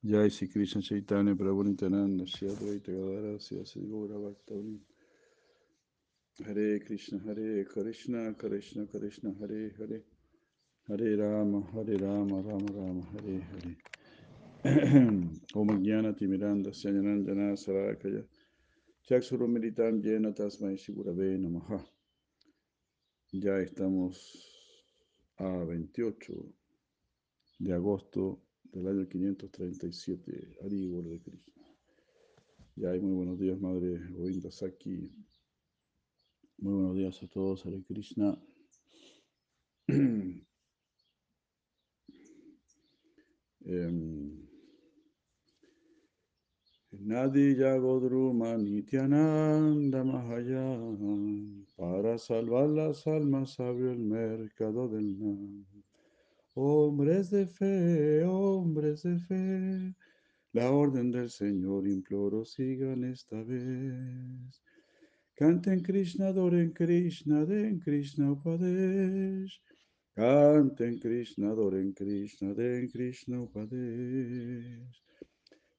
Jai Sri Krishna Chaitanya Prabhu Nityananda Shri Advaita Gadara Shri Gaura Bhaktavin Hare Krishna Hare Krishna Krishna Krishna Hare Hare. Hare Rama Hare Rama Rama Rama Hare Hare. Om Jnana Timiranda Sanyanandana Sarakaya Chakshuru Militam Jena Tasmai Shigurave Namaha. Ya estamos a 28 de agosto del año 537, Ari de Krishna. Ya hay muy buenos días, Madre Govinda Saki. Muy buenos días a todos, Hare Krishna. um, Nadi Yagodruma Nityananda Mahayan para salvar las almas abrió el mercado del Nam. Hombres de fe, hombres de fe, la orden del Señor imploro sigan esta vez. Canten Krishna, adoren Krishna, den Krishna Upadesh. Canten Krishna, adoren Krishna, den Krishna Upadesh.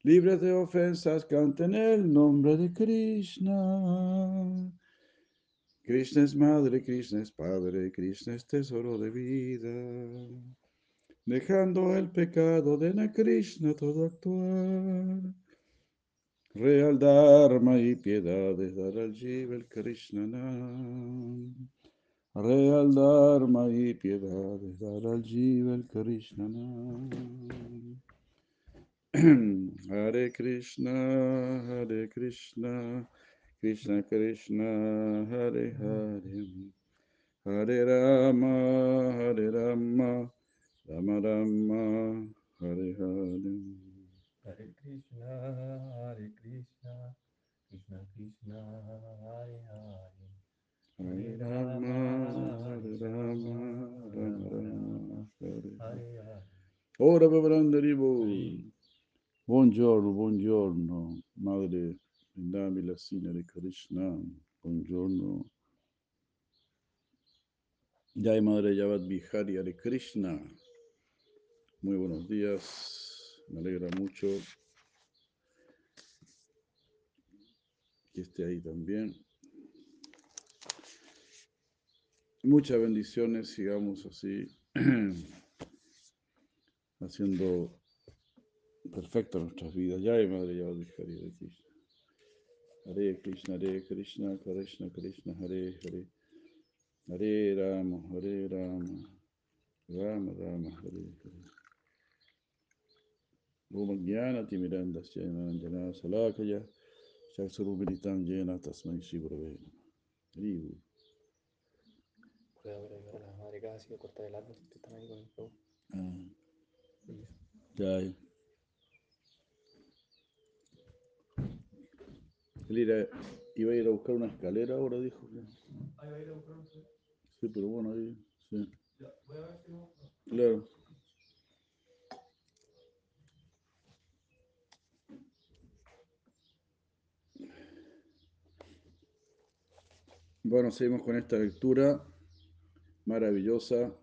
Libres de ofensas, canten el nombre de Krishna. Krishna es madre, Krishna es padre, Krishna es tesoro de vida. Dejando el pecado, den a Krishna todo actuar. Real Dharma y piedades dar al el Krishna Nam. Real Dharma y piedades dar al Jiva el Krishna Nam. Hare Krishna, Hare Krishna, Krishna Krishna, Hare Hare, Hare Rama, Hare Rama, Rama Rama, Hare Hare. Hare Krishna, Hare Krishna, Krishna Krishna, Hare Hare. Hare Rama, Hare Rama, Rama Rama, Hare Hare. Ora Babarandaribo. Buongiorno, buongiorno, Madre Indami Lasina de Krishna. Buongiorno. Jai Madre Yavad Bihari Hare Krishna. Muy buenos días. Me alegra mucho que esté ahí también. Muchas bendiciones, sigamos así, haciendo perfectas nuestras vidas. Jai Madre Yavad Bihari Hare Krishna. Hare Krishna, Hare Krishna, Krishna Krishna, Hare Hare. Hare Rama, Hare Rama, Rama Rama, Hare Hare. Om Jnana Timiranda Jana Salakaya Chaksurubhiritam Jena Tasmai Shivrave. Hare Puede haber ayudado a la madre que ha sido cortar el árbol, si están ahí con el fuego. Jai. Él ira- iba a ir a buscar una escalera ahora, dijo. que- Ahí va a ir a buscar un Sí, pero bueno, ahí, sí. Ya, voy a ver si no. Claro. Bueno, seguimos con esta lectura maravillosa.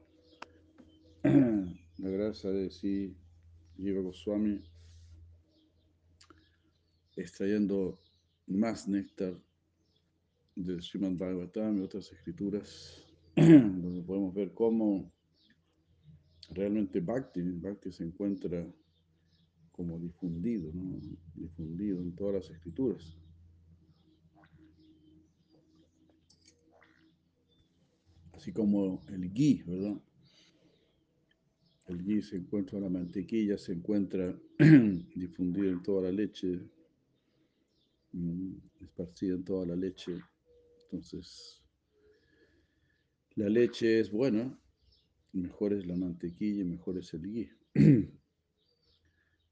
La gracia de sí, Jiva Goswami, extrayendo más néctar del Srimad Bhagavatam y otras escrituras, donde podemos ver cómo realmente Bhakti, Bhakti se encuentra como difundido, ¿no? difundido en todas las escrituras. Así como el ghee, ¿verdad? El ghee se encuentra en la mantequilla, se encuentra difundido en toda la leche, mm, esparcida en toda la leche. Entonces, la leche es buena, mejor es la mantequilla mejor es el ghee.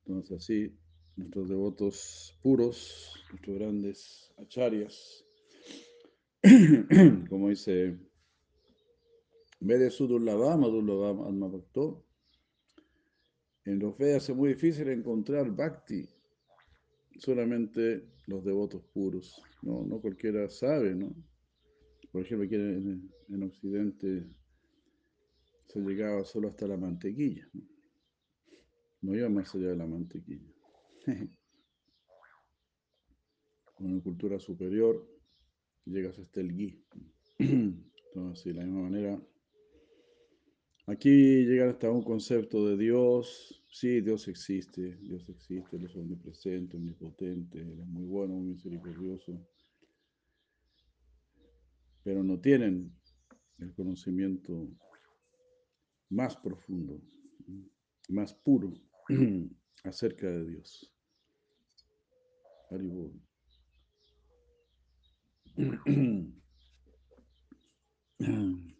Entonces, así, nuestros devotos puros, nuestros grandes acharyas, como dice Vede Sudurlavam, Adurlavam Alma Bhakto, en los Vedas es muy difícil encontrar Bhakti, solamente los devotos puros, no, no cualquiera sabe, ¿no? Por ejemplo, aquí en, en Occidente se llegaba solo hasta la mantequilla, ¿no? no iba más allá de la mantequilla. Con una cultura superior llegas hasta el gui. Entonces, de la misma manera, aquí llegar hasta un concepto de Dios. Sí, Dios existe, Dios existe, Él es omnipresente, omnipotente, es muy bueno, muy misericordioso. Pero no tienen el conocimiento más profundo, más puro acerca de Dios.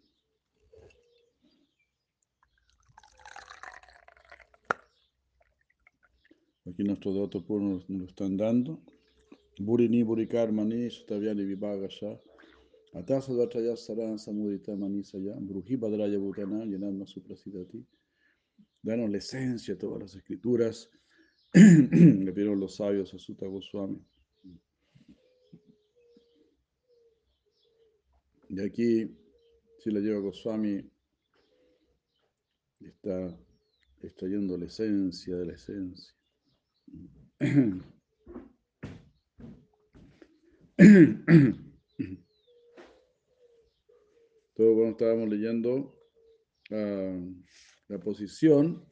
Aquí nuestros datos puros nos lo están dando. Burini Burikarmani Sutavyani Vipagasha. Atasa Dvatraya Saran Samudita Manisaya. Bruji Padraya Bhutana Yanama Suprasidati. Danos la esencia de todas las escrituras. Le pidieron los sabios a Sutta Goswami. Y aquí, si la lleva Goswami, está extrayendo la esencia de la esencia. Todo bueno, estábamos leyendo ah, la posición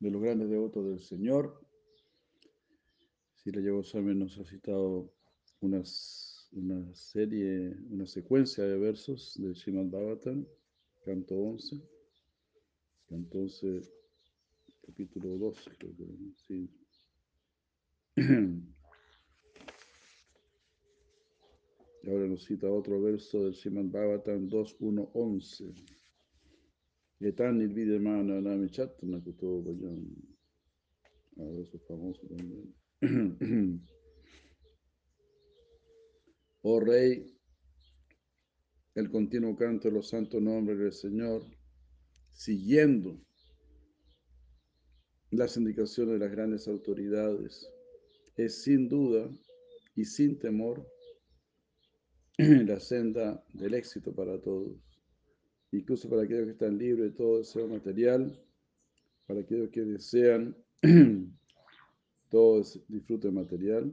de los grandes devotos del Señor. Si la llevo Goswami nos ha citado unas, una serie, una secuencia de versos del Srimad Bhagavatam, canto 11, canto 11, capítulo 12, creo que sí. Y ahora nos cita otro verso del Srimad Bhagavatam 2.1.11. Yetan nirvidemana nami chatna kuto vayan. A ver, eso es famoso también. Oh Rey, el continuo canto de los santos nombres del Señor, siguiendo las indicaciones de las grandes autoridades, es sin duda y sin temor la senda del éxito para todos, incluso para aquellos que están libres de todo deseo material, para aquellos que desean todo disfrute material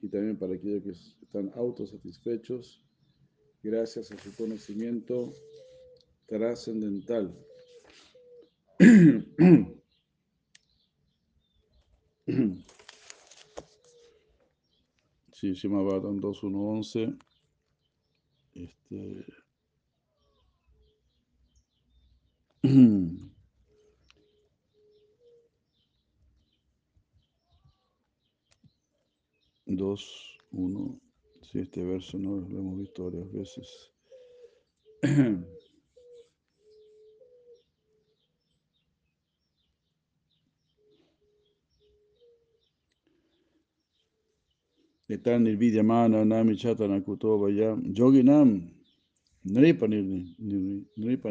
y también para aquellos que están autosatisfechos gracias a su conocimiento trascendental. Sí, Bhagavatam 2.1.11. Este. Dos, uno, sí, este verso no lo hemos visto varias veces. Etan nirvidyamana nami chatana kuto vayam yoginam nripa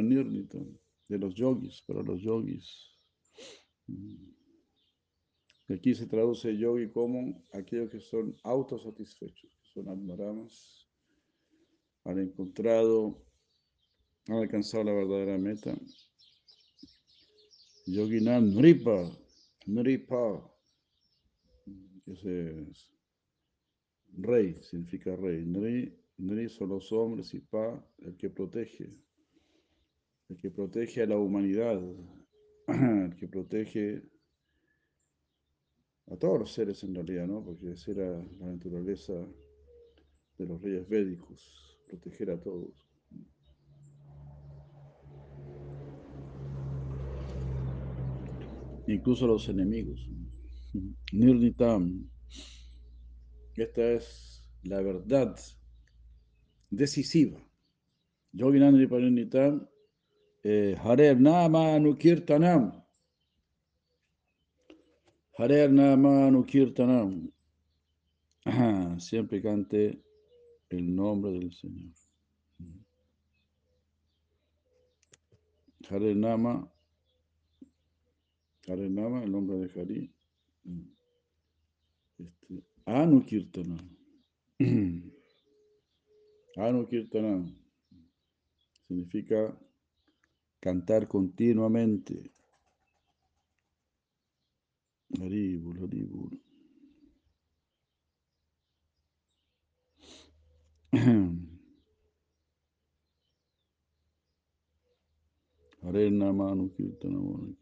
nirnitam de los yogis para los yogis. Aquí se traduce yogi como aquellos que son autosatisfechos, que son admaramas, han encontrado, han alcanzado la verdadera meta. Yoginam nripa, nripa, ese es Rey significa rey. Nri, Nri son los hombres y Pa el que protege. El que protege a la humanidad. El que protege a todos los seres en realidad, ¿no? Porque esa era la naturaleza de los reyes védicos, proteger a todos. Incluso a los enemigos. Nirnitam. Esta es la verdad decisiva. Yoginandri Parinitam, eh, Harer Nama Anukirtanam. Harer Nama Anukirtanam. Siempre cante el nombre del Señor. Hare Nama, Hare Nama, el nombre de Hari. Este, Anukirtana. Anukirtana significa cantar continuamente. Haribul, Haribul. Hare Namanu Kirtanamana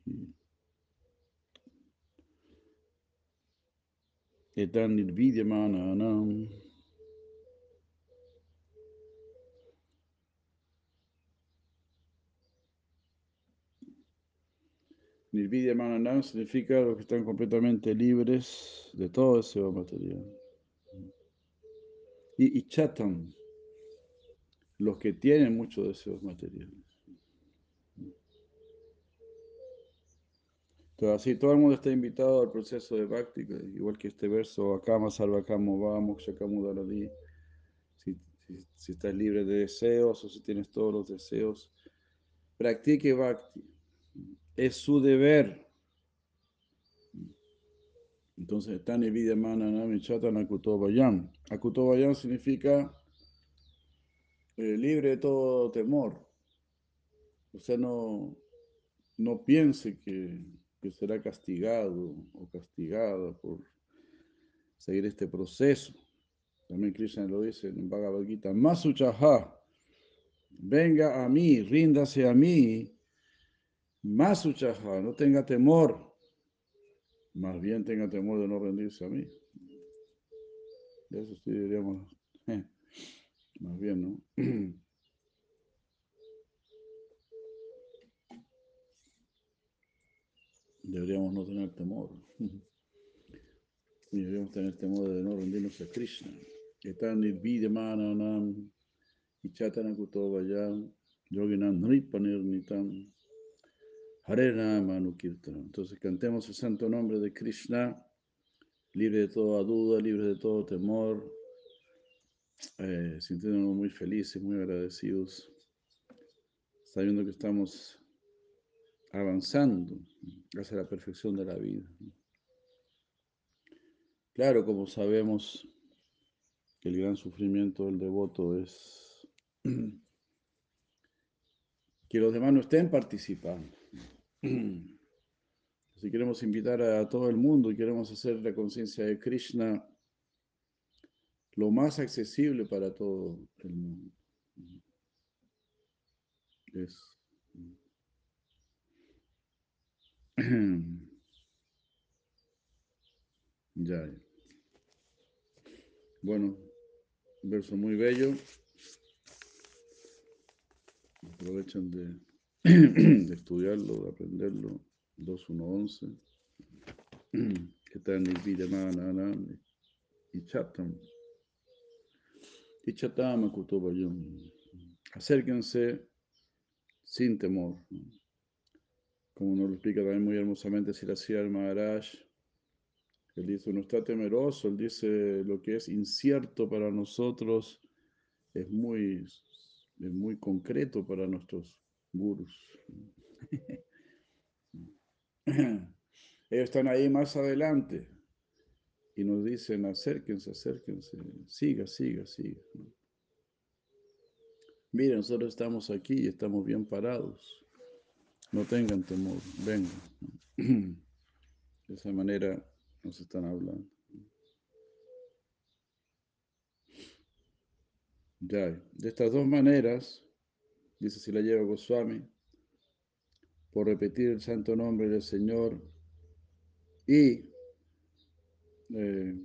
Etan Nirvidyamananam. Nirvidyamananam significa los que están completamente libres de todo deseo material. Y Ichatam, los que tienen muchos deseos materiales. Entonces, así todo el mundo está invitado al proceso de Bhakti, igual que este verso, Akama Sarvakamo vamos, Shakamudaradi. Si, si, estás libre de deseos o si tienes todos los deseos, practique Bhakti. Es su deber. Entonces, Tani Vidyamana Nami Chatan Akutobayam. Akutobayam significa eh, libre de todo temor. O sea, no, no piense que, que será castigado o castigada por seguir este proceso. También Krishna lo dice en Bhagavad Gita, Masuchaha, venga a mí, ríndase a mí, Masuchaha, no tenga temor, más bien tenga temor de no rendirse a mí. Eso sí diríamos, más bien, ¿no? Deberíamos no tener temor. Deberíamos tener temor de no rendirnos a Krishna. Etan kutovayam yoginam hare. Entonces cantemos el santo nombre de Krishna, libre de toda duda, libre de todo temor, eh, sintiéndonos muy felices, muy agradecidos, sabiendo que estamos avanzando hacia la perfección de la vida. Claro, como sabemos el gran sufrimiento del devoto es que los demás no estén participando. Si queremos invitar a todo el mundo y queremos hacer la conciencia de Krishna lo más accesible para todo el mundo. Es ya. Bueno, verso muy bello. Aprovechen de, estudiarlo, de aprenderlo. 2.1.11. Que tal Nirvidamana y Chatam. Y Chatam Acérquense sin temor. Como nos lo explica también muy hermosamente Siracía Maharaj. Él dice, no está temeroso, él dice, lo que es incierto para nosotros es muy, es muy concreto para nuestros gurus. Ellos están ahí más adelante y nos dicen, acérquense, acérquense, siga, siga, siga. Miren, nosotros estamos aquí y estamos bien parados. No tengan temor, vengan. De esa manera nos están hablando. Ya, de estas dos maneras, dice si la lleva Goswami, por repetir el santo nombre del Señor y eh,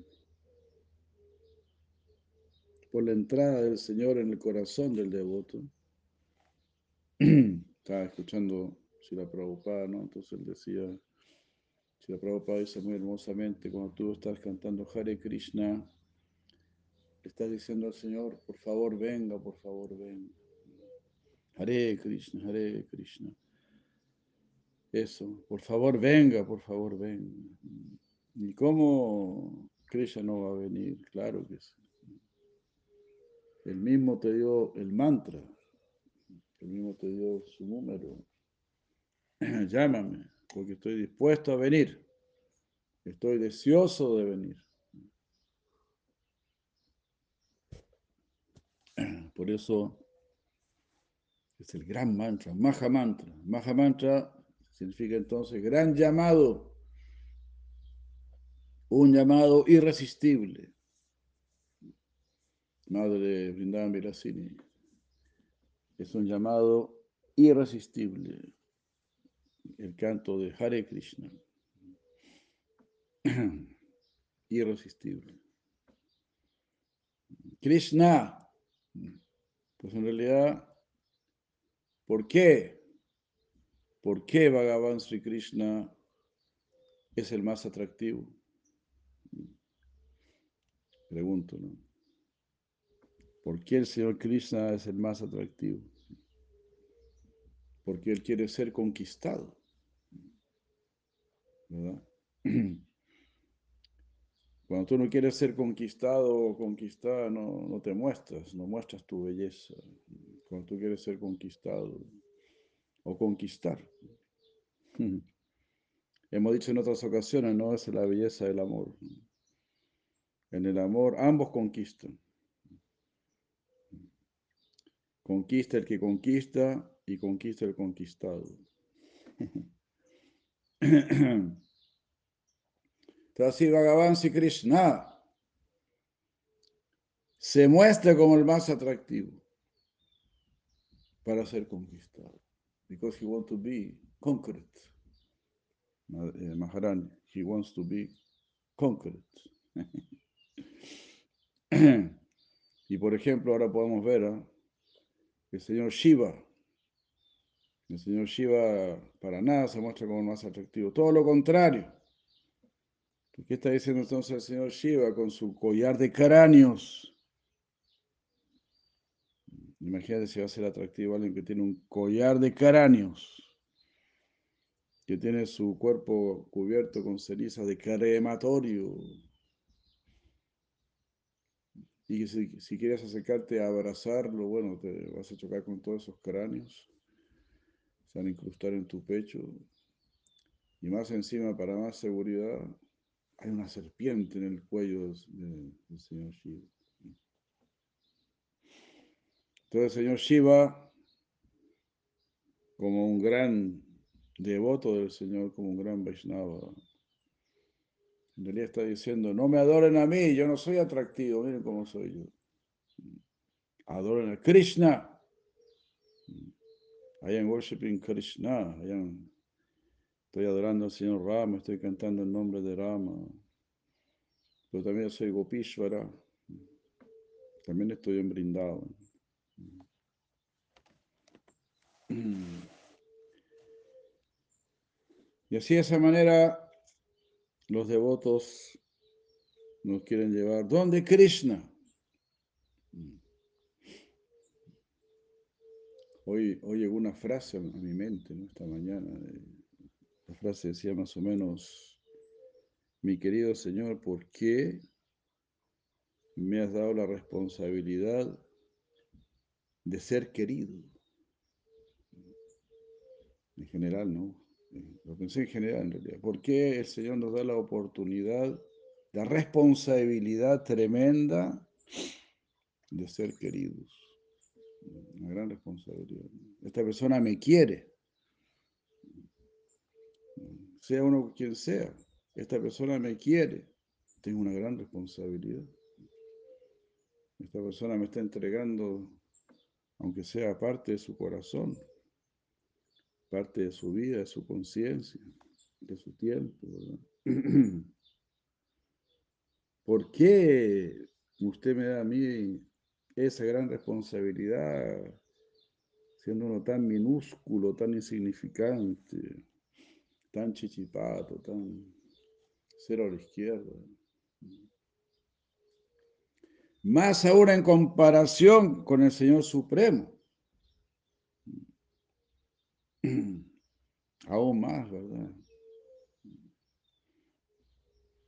por la entrada del Señor en el corazón del devoto. Estaba escuchando si la Prabhupada, ¿no? Entonces él decía, si la Prabhupada dice muy hermosamente, cuando tú estás cantando Hare Krishna, le estás diciendo al Señor, por favor venga, por favor venga. Hare Krishna, Hare Krishna. Eso, por favor venga, por favor venga. ¿Y cómo Krishna no va a venir? Claro que sí. El mismo te dio el mantra, el mismo te dio su número. Llámame, porque estoy dispuesto a venir. Estoy deseoso de venir. Por eso es el gran mantra, Maha Mantra. Maha Mantra significa entonces gran llamado. un llamado irresistible. Madre Vrindavan Vilasini. Es un llamado irresistible. El canto de Hare Krishna. irresistible. Krishna. Pues en realidad, ¿por qué? ¿Por qué Bhagavan Sri Krishna es el más atractivo? Pregunto, ¿no? ¿Por qué el Señor Krishna es el más atractivo? Porque Él quiere ser conquistado. Cuando tú no quieres ser conquistado o conquistada, no, te muestras, no muestras tu belleza. Cuando tú quieres ser conquistado o conquistar. Hemos dicho en otras ocasiones, no es la belleza del amor. En el amor ambos conquistan. Conquista el que conquista y conquista el conquistado. Entonces, Bhagavan Krishna se muestra como el más atractivo para ser conquistado. Because he wants to be conquered. Eh, Maharani, he wants to be conquered. y por ejemplo, ahora podemos ver ¿eh? el señor Shiva. El señor Shiva para nada se muestra como el más atractivo, todo lo contrario. ¿Qué está diciendo entonces el señor Shiva con su collar de cráneos? Imagínate si va a ser atractivo alguien que tiene un collar de cráneos, que tiene su cuerpo cubierto con ceniza de crematorio, y que si, quieres acercarte a abrazarlo, bueno, te vas a chocar con todos esos cráneos, se van a incrustar en tu pecho. Y más encima, para más seguridad, hay una serpiente en el cuello del señor Shiva. Entonces el señor Shiva, como un gran devoto del Señor, como un gran Vaishnava, en realidad está diciendo, no me adoren a mí, yo no soy atractivo, miren cómo soy yo. Adoren a Krishna. I am worshiping Krishna. Estoy adorando al Señor Rama, estoy cantando el nombre de Rama. Pero también soy Gopishvara. También estoy en brindado. Y así de esa manera los devotos nos quieren llevar. ¿Dónde Krishna? Hoy, hoy llegó una frase a mi mente, esta mañana. La frase decía más o menos, mi querido Señor, ¿por qué me has dado la responsabilidad de ser querido? En general, ¿no? lo pensé en general en realidad, ¿por qué el Señor nos da la oportunidad, la responsabilidad tremenda de ser queridos? Una gran responsabilidad. Esta persona me quiere, sea uno quien sea, esta persona me quiere, tengo una gran responsabilidad. Esta persona me está entregando, aunque sea parte de su corazón, parte de su vida, de su conciencia, de su tiempo. ¿Por qué usted me da a mí esa gran responsabilidad, siendo uno tan minúsculo, tan insignificante, tan chichipato, tan cero a la izquierda? Más ahora en comparación con el Señor Supremo. Aún más, ¿verdad?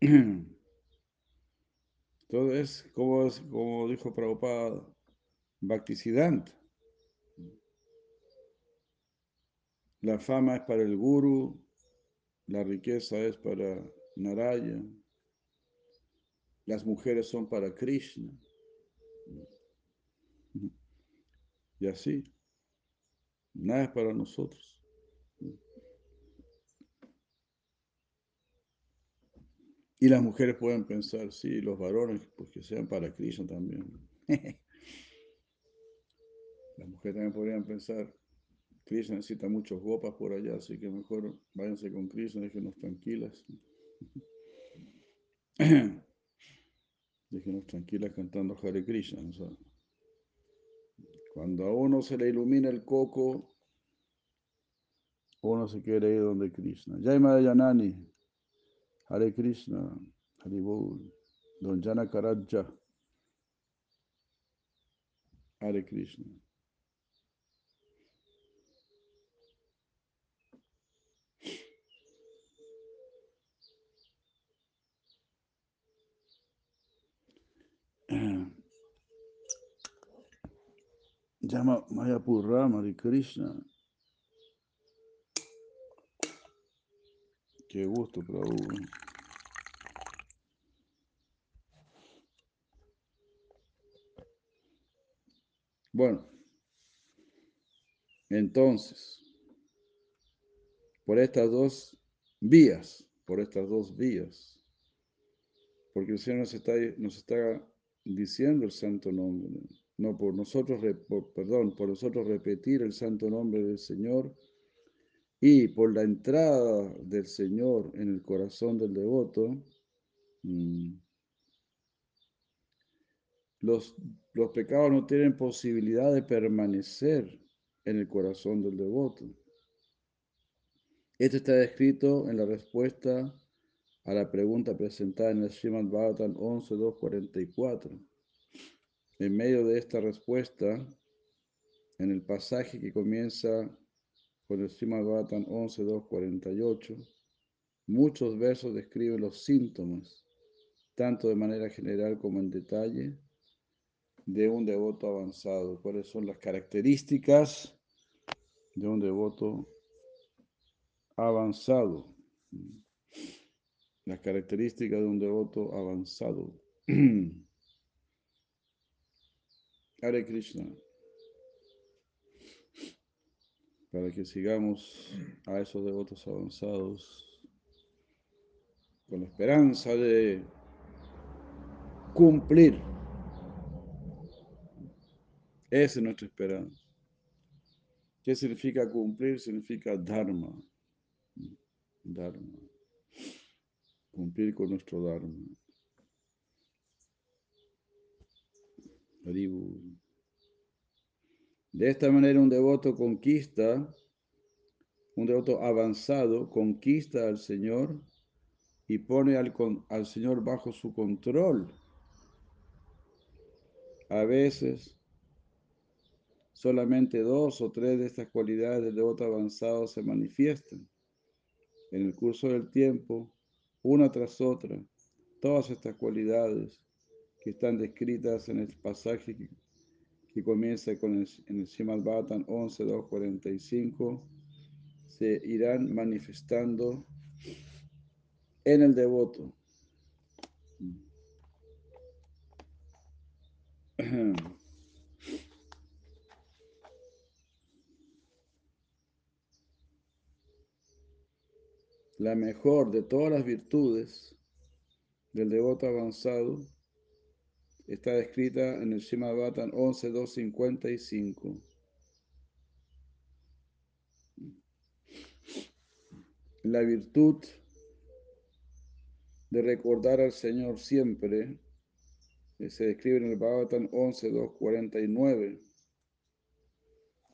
Todo es como, como dijo Prabhupada, Bhaktisiddhanta. La fama es para el guru, la riqueza es para Naraya, las mujeres son para Krishna. Y así. Nada es para nosotros. Y las mujeres pueden pensar, sí, los varones, pues que sean para Krishna también. las mujeres también podrían pensar, Krishna necesita muchos gopas por allá, así que mejor váyanse con Krishna, déjenos tranquilas. déjenos tranquilas cantando Hare Krishna. cuando a uno se le ilumina el coco, uno se quiere ir donde Krishna. Jai Madayanani, Hare Krishna, Hare Bol, Don Jana Karaja, Hare Krishna. Llama Mayapurra, Hare Krishna. Qué gusto, Prabhu. Bueno, entonces, por estas dos vías, por estas dos vías, porque el Señor nos está, nos está diciendo el santo nombre, no por nosotros, perdón, por nosotros repetir el santo nombre del Señor y por la entrada del Señor en el corazón del devoto, mm, los, los pecados no tienen posibilidad de permanecer en el corazón del devoto. Esto está descrito en la respuesta a la pregunta presentada en el Srimad Bhagavatam 11.2.44. En medio de esta respuesta, en el pasaje que comienza con el Srimad Bhagavatam 11.2.48, muchos versos describen los síntomas, tanto de manera general como en detalle, de un devoto avanzado, cuáles son las características de un devoto avanzado. Las características de un devoto avanzado. Hare Krishna. Para que sigamos a esos devotos avanzados con la esperanza de cumplir esa es nuestra esperanza. ¿Qué significa cumplir? Significa dharma. Dharma. Cumplir con nuestro dharma. De esta manera un devoto conquista, un devoto avanzado conquista al Señor y pone al, Señor bajo su control. A veces solamente dos o tres de estas cualidades del devoto avanzado se manifiestan. En el curso del tiempo, una tras otra, todas estas cualidades que están descritas en el pasaje que, comienza con el, en el Srimad 11, 2, 45, se irán manifestando en el devoto. la mejor de todas las virtudes del devoto avanzado está descrita en el Shima 11.255. La virtud de recordar al Señor siempre eh, se describe en el Bhagavatam 11.249.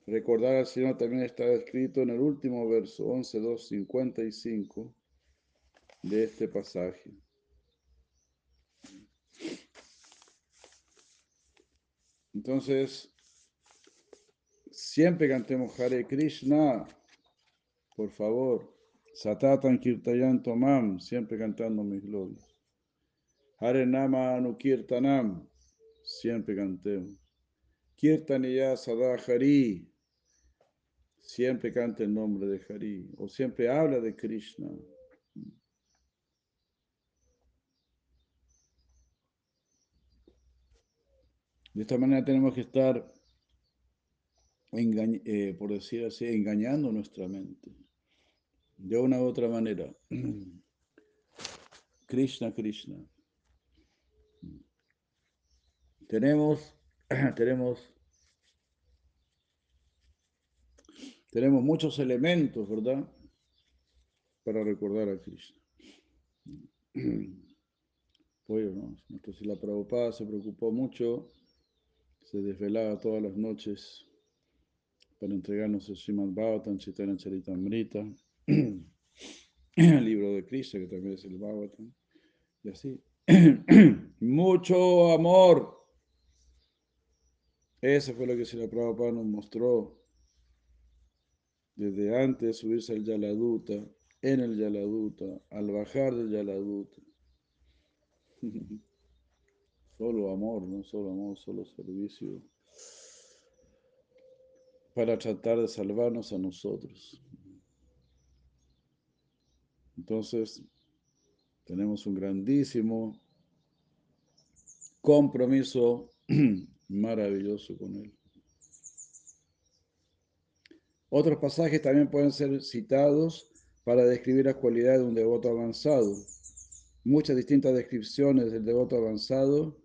Recordar al Señor también está escrito en el último verso 11.255 de este pasaje. Entonces, siempre cantemos Hare Krishna, por favor. Satatan Kirtayan Tomam, siempre cantando mis glorias. Hare Nama Anukirtanam, siempre cantemos. Kirtaniya Sadahari, siempre canta el nombre de Hari o siempre habla de Krishna. De esta manera tenemos que estar, eh, por decir así, engañando nuestra mente. De una u otra manera. Krishna, Krishna. Tenemos, tenemos, tenemos muchos elementos, ¿verdad? Para recordar a Krishna. Pues, ¿no? Entonces la Prabhupada se preocupó mucho, se desvelaba todas las noches para entregarnos el Srimad Bhagavatam, Chaitanya Charitamrita, el libro de Krishna, que también es el Bhagavatam, y así. Mucho amor. Eso fue lo que la Prabhupada nos mostró desde antes de subirse al Yaladuta, en el Yaladuta, al bajar del Yaladuta. Solo amor, no solo amor, solo servicio para tratar de salvarnos a nosotros. Entonces, tenemos un grandísimo compromiso maravilloso con Él. Otros pasajes también pueden ser citados para describir las cualidades de un devoto avanzado. Muchas distintas descripciones del devoto avanzado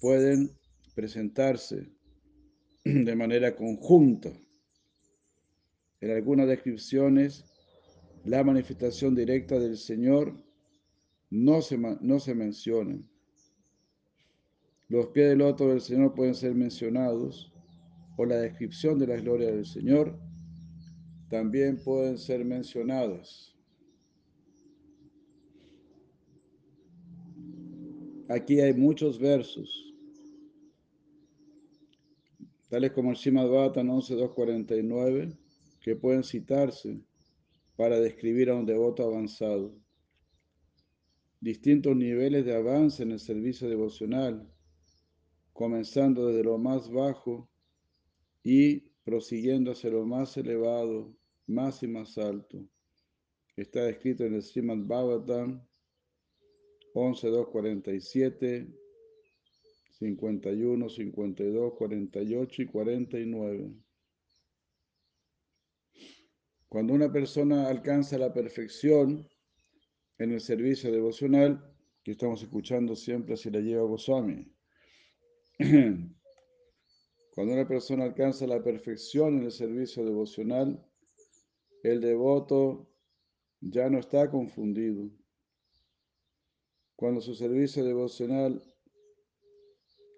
pueden presentarse de manera conjunta. En algunas descripciones, la manifestación directa del Señor no se, no se menciona. Los pies del loto del Señor pueden ser mencionados, o la descripción de la gloria del Señor también pueden ser mencionadas. Aquí hay muchos versos tales como el Shimad Bhattan 11.249, que pueden citarse para describir a un devoto avanzado. Distintos niveles de avance en el servicio devocional, comenzando desde lo más bajo y prosiguiendo hacia lo más elevado, más y más alto. Está escrito en el Srimad Bhagavatam 11.247 51, 52, 48 y 49. Cuando una persona alcanza la perfección en el servicio devocional, que estamos escuchando siempre si la lleva Goswami, cuando una persona alcanza la perfección en el servicio devocional, el devoto ya no está confundido. Cuando su servicio devocional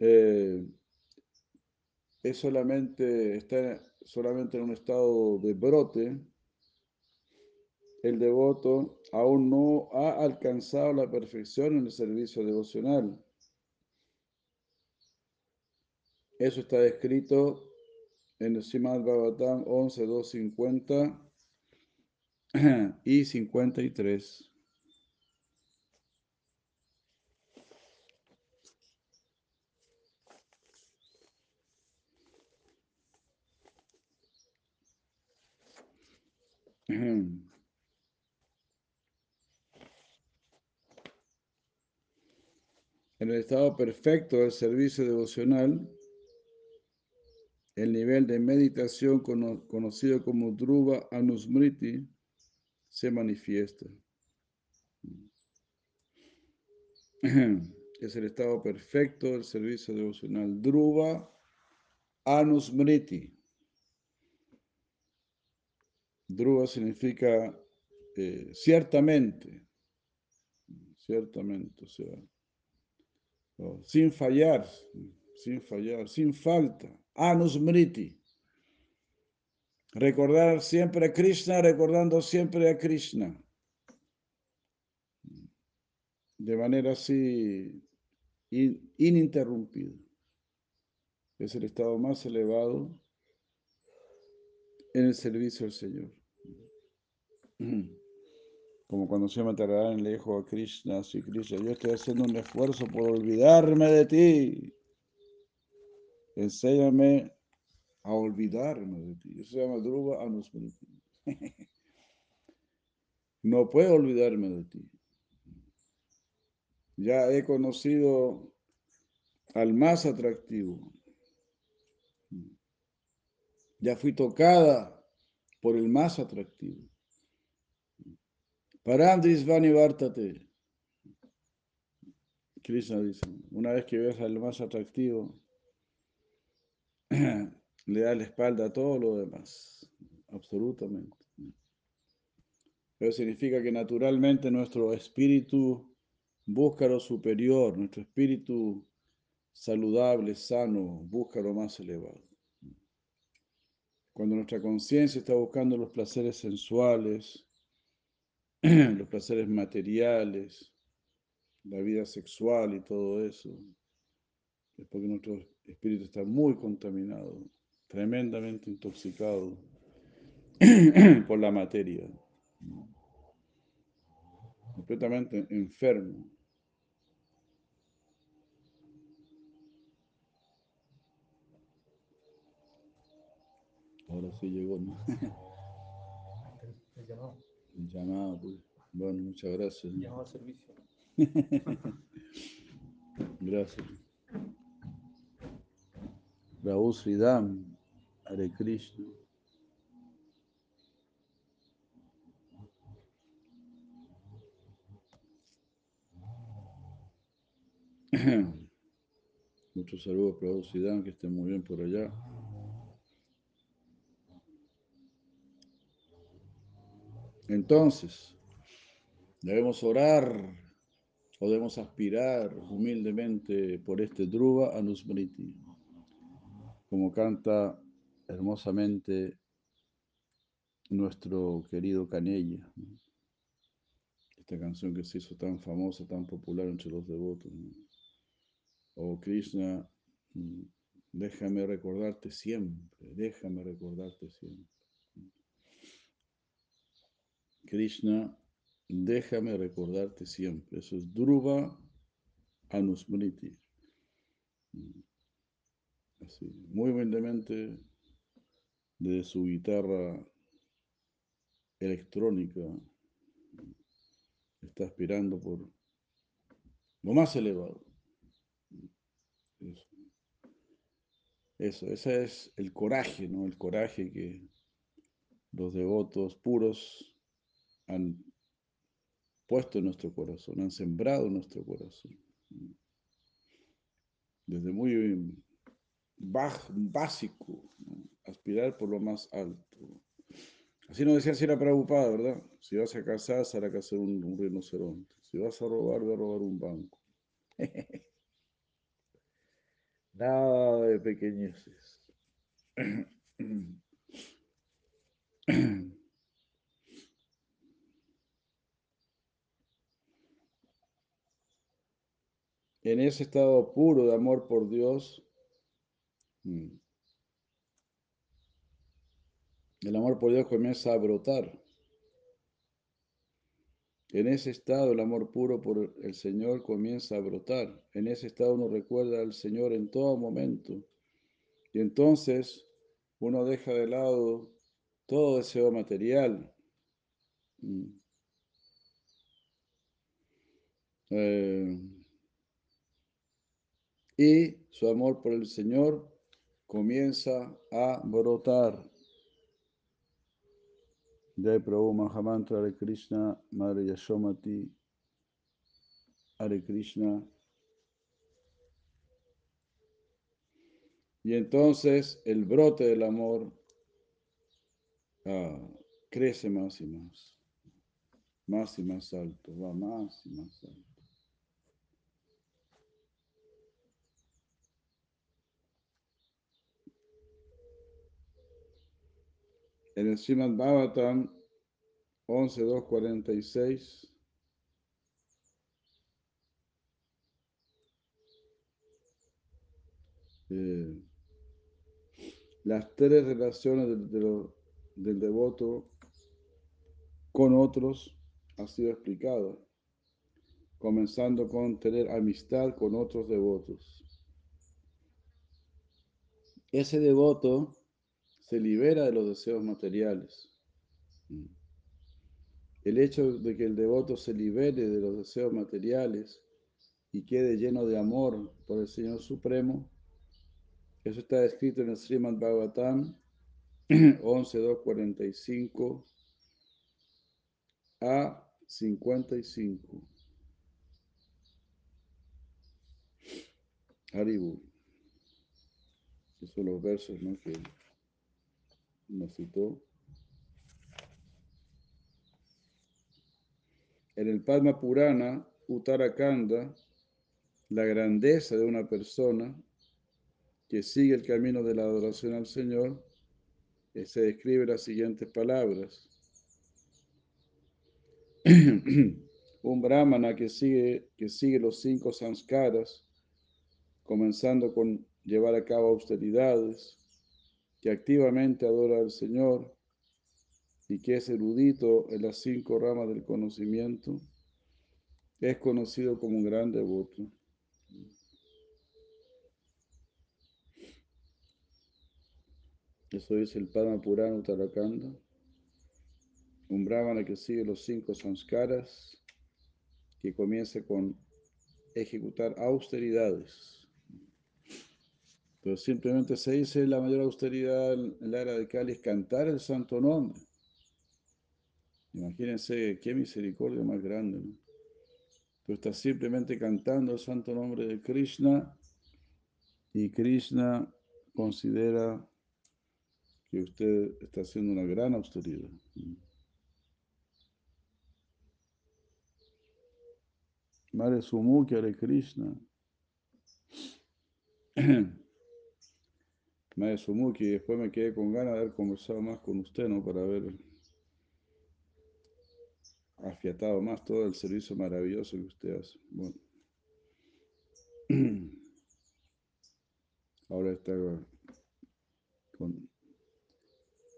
eh, es solamente, está solamente en un estado de brote, el devoto aún no ha alcanzado la perfección en el servicio devocional. Eso está descrito en el Simad Bhagavatam 11, 250 y 53. En el estado perfecto del servicio devocional, el nivel de meditación conocido como Dhruva Anusmriti se manifiesta. Es el estado perfecto del servicio devocional. Dhruva Anusmriti. Dhruva significa eh, ciertamente, ciertamente, o sea, sin fallar, sin fallar, sin falta. Anusmriti. Recordar siempre a Krishna, recordando siempre a Krishna. De manera así ininterrumpida. Es el estado más elevado en el servicio al Señor. Como cuando se Matarán le dijo a Krishna, sí, Krishna, yo estoy haciendo un esfuerzo por olvidarme de ti. Enséñame a olvidarme de ti. Eso se llama Dhruva Anusmriti. No puedo olvidarme de ti. Ya he conocido al más atractivo. Ya fui tocada por el más atractivo. Vartate. Krishna dice, una vez que veas al más atractivo, le da la espalda a todo lo demás, absolutamente. Pero significa que naturalmente nuestro espíritu busca lo superior, nuestro espíritu saludable, sano, busca lo más elevado. Cuando nuestra conciencia está buscando los placeres sensuales, los placeres materiales, la vida sexual y todo eso, es porque nuestro espíritu está muy contaminado, tremendamente intoxicado por la materia, completamente enfermo. Ahora sí llegó, ¿no? El llamado. Pues. Bueno, muchas gracias. Llamado al servicio. Gracias. Prabhu Sridham, Hare Krishna. Muchos saludos, Prabhu Sridham, que estén muy bien por allá. Entonces, debemos orar o debemos aspirar humildemente por este Dhruva Anusmriti, como canta hermosamente nuestro querido Canella. Esta canción que se hizo tan famosa, tan popular entre los devotos. Oh Krishna, mm, déjame recordarte siempre, déjame recordarte siempre. Krishna, déjame recordarte siempre. Eso es Dhruva Anusmriti. Así, muy humildemente, de su guitarra electrónica, está aspirando por lo más elevado. Eso. Eso, ese es el coraje, ¿no? El coraje que los devotos puros han puesto en nuestro corazón, han sembrado en nuestro corazón. Desde muy baj, básico, aspirar por lo más alto. Así nos decía si era preocupada, ¿verdad? Si vas a casar, será que hacer un, un rinoceronte. Si vas a robar, voy a robar un banco. Nada de pequeñeces. En ese estado puro de amor por Dios, mm, el amor por Dios comienza a brotar. En ese estado el amor puro por el Señor comienza a brotar. En ese estado uno recuerda al Señor en todo momento. Y entonces uno deja de lado todo deseo material. Mm. Eh, y su amor por el Señor comienza a brotar. Jai Prabhu Mahamantra Hare Krishna, Madre Yashomati, Hare Krishna. Y entonces el brote del amor ah, crece más y más, más y más alto, va más y más alto. En el Srimad Bhagavatam 11.2.46 eh, las tres relaciones del, de lo, del devoto con otros ha sido explicado, comenzando con tener amistad con otros devotos. Ese devoto se libera de los deseos materiales. El hecho de que el devoto se libere de los deseos materiales y quede lleno de amor por el Señor Supremo, eso está escrito en el Srimad Bhagavatam 11.2.45 a 55. Haribu. Esos son los versos ¿no? que citó. En el Padma Purana, Uttarakanda, la grandeza de una persona que sigue el camino de la adoración al Señor, eh, se describe las siguientes palabras. Un brahmana que sigue, que sigue los cinco sanskaras, comenzando con llevar a cabo austeridades, que activamente adora al Señor y que es erudito en las cinco ramas del conocimiento, es conocido como un gran devoto. Eso es el Padma Purana Uttarakanda. Un brahmana que sigue los cinco sanskaras, que comienza con ejecutar austeridades. Pero simplemente se dice la mayor austeridad en la era de Cali es cantar el santo nombre. Imagínense qué misericordia más grande. Tú estás simplemente cantando el santo nombre de Krishna y Krishna considera que usted está haciendo una gran austeridad. Madre Sumukhi Hare Krishna. Madre Sumukhi, después me quedé con ganas de haber conversado más con usted, ¿no? Para haber afiatado más todo el servicio maravilloso que usted hace. Bueno. Ahora está con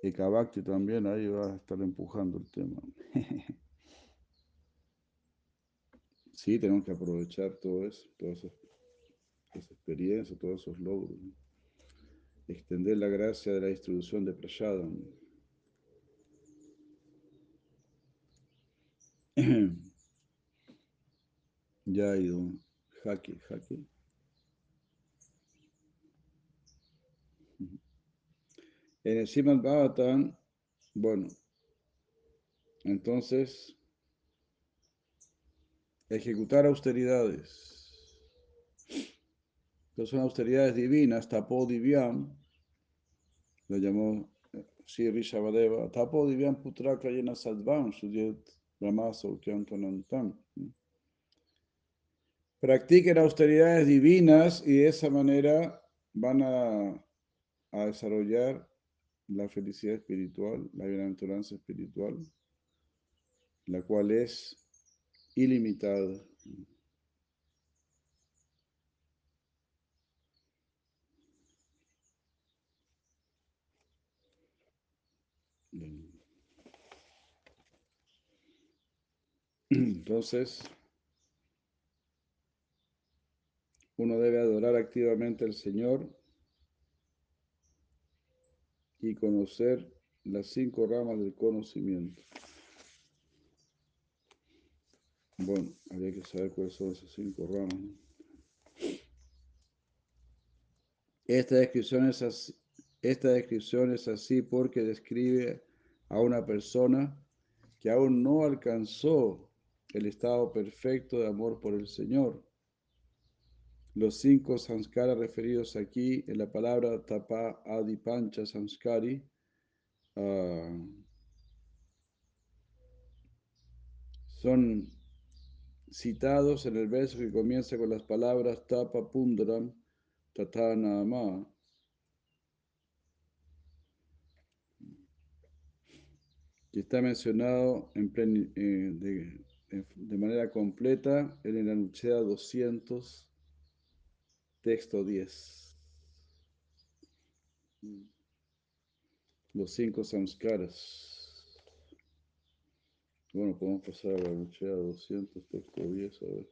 Ekabakti también, ahí va a estar empujando el tema. sí, tenemos que aprovechar todo eso, toda esa, esa experiencia, todos esos logros. Extender la gracia de la distribución de Prashadam. ya ha ido. Jaque, jaque. En el Srimad Bhavatan, bueno, entonces, ejecutar austeridades. Entonces son austeridades divinas, tapo divyam, lo llamó Sri Rishabhadeva, tapo divyam putra kayena sadvam, sudyet brahmaso kyantanantam. Practiquen austeridades divinas y de esa manera van a, a desarrollar la felicidad espiritual, la bienaventuranza espiritual, la cual es ilimitada. Entonces, uno debe adorar activamente al Señor y conocer las cinco ramas del conocimiento. Bueno, habría que saber cuáles son esas cinco ramas. Esta descripción es así, esta descripción es así porque describe a una persona que aún no alcanzó el estado perfecto de amor por el Señor. Los cinco sanskaras referidos aquí en la palabra tapa adipancha sanskari uh, son citados en el verso que comienza con las palabras tapa pundaram tatanama. que está mencionado en plen, eh, de, de, manera completa en el Anuchea 200 Texto 10. Los cinco samskaras. Bueno, podemos pasar a la lucha 200, texto 10, a ver.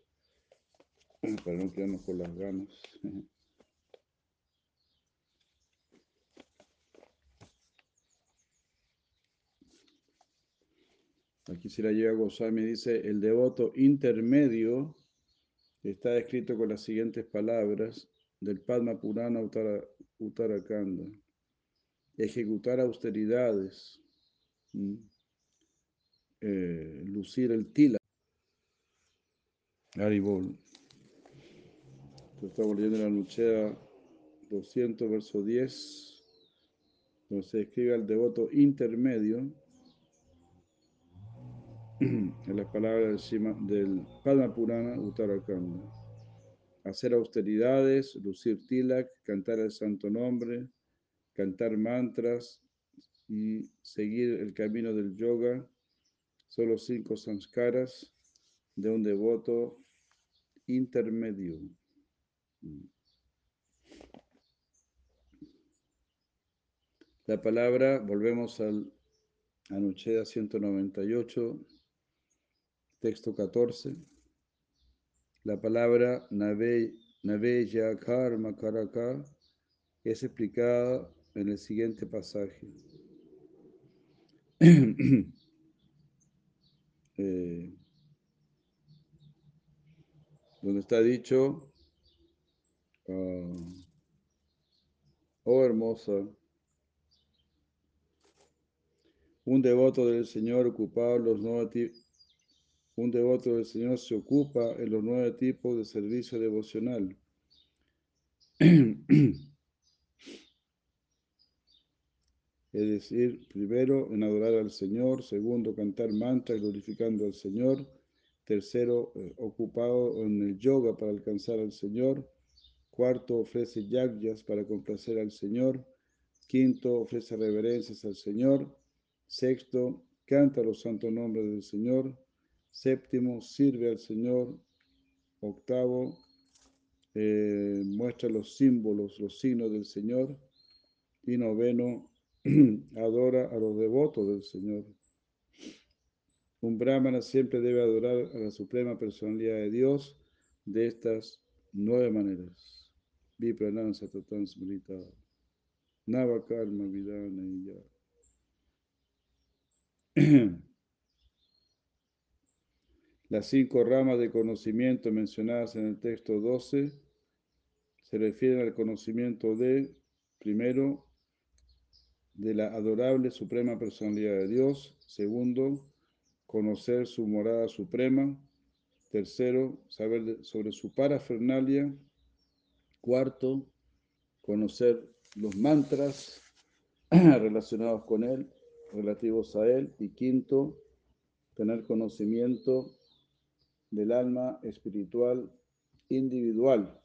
Para no quedarnos con las ganas. Aquí si la llega Goswami dice, el devoto intermedio está escrito con las siguientes palabras del Padma Purana Uttara. Ejecutar austeridades, eh, lucir el tila. Haribol. Estamos leyendo la Nuchea 200, verso 10, donde se describe al devoto intermedio en las palabras del, Padma Purana Uttarakhanda. Hacer austeridades, lucir tilak, cantar el santo nombre, cantar mantras y seguir el camino del yoga son los cinco sanskaras de un devoto intermedio. La palabra, volvemos al Anucheda 198, texto 14. La palabra Naveya Karma Karaka es explicada en el siguiente pasaje. eh, donde está dicho, uh, oh hermosa, un devoto del Señor ocupado los nueve un devoto del Señor se ocupa en los nueve tipos de servicio devocional. es decir, primero en adorar al Señor, segundo cantar mantra glorificando al Señor, tercero eh, ocupado en el yoga para alcanzar al Señor, cuarto ofrece yagyas para complacer al Señor, quinto ofrece reverencias al Señor, sexto canta los santos nombres del Señor, séptimo sirve al Señor, octavo eh, muestra los símbolos, los signos del Señor, y noveno adora a los devotos del Señor. Un brahmana siempre debe adorar a la suprema personalidad de Dios de estas nueve maneras. Vipranam satatan smrita. Navakarma vidana y ya. Las cinco ramas de conocimiento mencionadas en el texto 12 se refieren al conocimiento de, primero, de la adorable suprema personalidad de Dios. Segundo, conocer su morada suprema. Tercero, saber sobre su parafernalia. Cuarto, conocer los mantras relacionados con él, relativos a él. Y quinto, tener conocimiento del alma espiritual individual.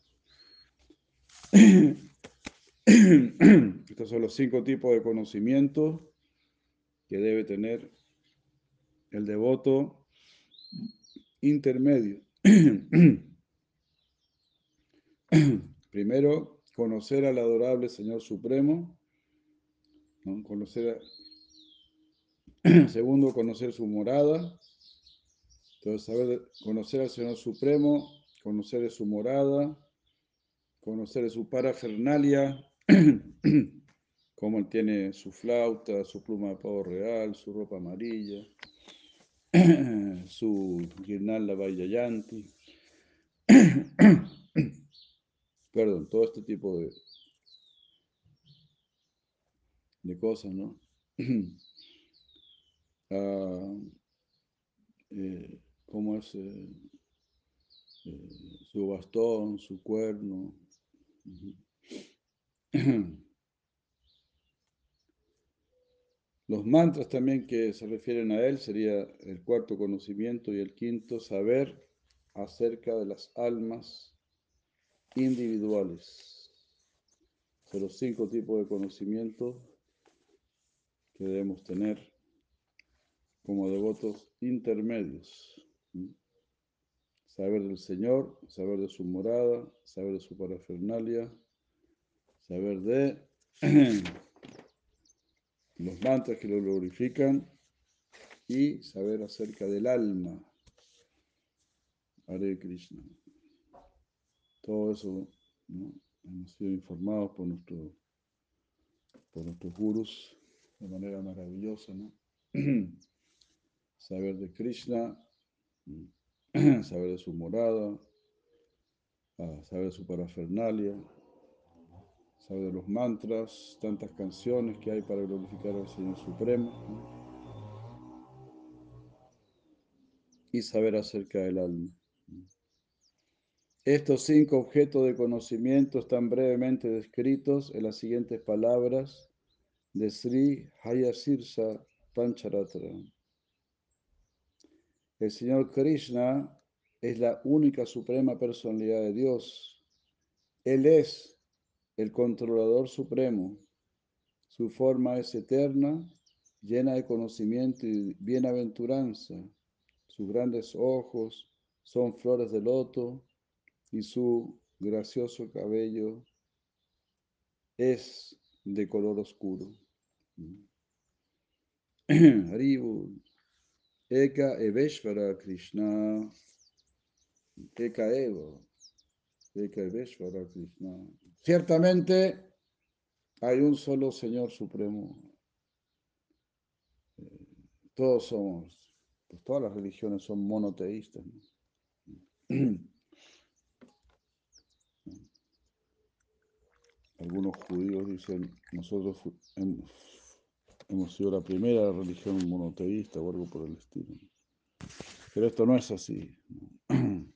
Estos son los cinco tipos de conocimiento que debe tener el devoto intermedio. Primero, conocer al adorable Señor Supremo. Conocer Segundo, conocer su morada. Entonces, saber conocer al Señor Supremo, conocer su morada, conocer su parafernalia, como él tiene su flauta, su pluma de pavo real, su ropa amarilla, su guirnalda Vayayanti. Perdón, todo este tipo de, de cosas, ¿no? ah, eh, cómo es eh, eh, su bastón, su cuerno. Los mantras también que se refieren a él sería el cuarto conocimiento y el quinto saber acerca de las almas individuales. Son los cinco tipos de conocimiento que debemos tener como devotos intermedios. Saber del Señor, saber de su morada, saber de su parafernalia, saber de los mantras que lo glorifican y saber acerca del alma. Hare Krishna. Todo eso hemos sido informados por, nuestro, por nuestros gurus de manera maravillosa. ¿no? saber de Krishna, saber de su morada, saber de su parafernalia, saber de los mantras, tantas canciones que hay para glorificar al Señor Supremo, y saber acerca del alma. Estos cinco objetos de conocimiento están brevemente descritos en las siguientes palabras de Sri Hayasirsa Pancharatra. El Señor Krishna es la única suprema personalidad de Dios. Él es el controlador supremo. Su forma es eterna, llena de conocimiento y bienaventuranza. Sus grandes ojos son flores de loto y su gracioso cabello es de color oscuro. Eka Eveshvara Krishna. Eka Evo. Eka Eveshvara Krishna. Ciertamente hay un solo Señor Supremo. Eh, todos somos, pues todas las religiones son monoteístas. ¿no? Algunos judíos dicen, nosotros hemos sido la primera religión monoteísta o algo por el estilo. Pero esto no es así.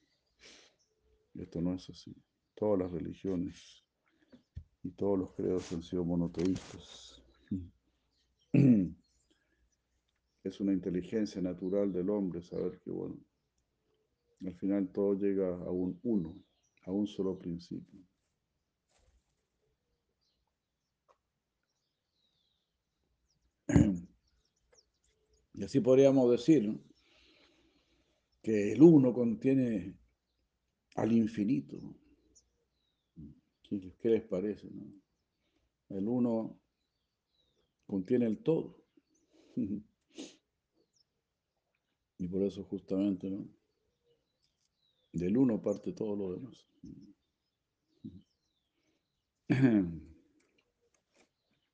Esto no es así. Todas las religiones y todos los credos han sido monoteístas. Es una inteligencia natural del hombre saber que, bueno, al final todo llega a un uno, a un solo principio. Y así podríamos decir que el uno contiene al infinito. ¿Qué, les parece? El uno contiene el todo. Y por eso justamente. Del uno parte todo lo demás.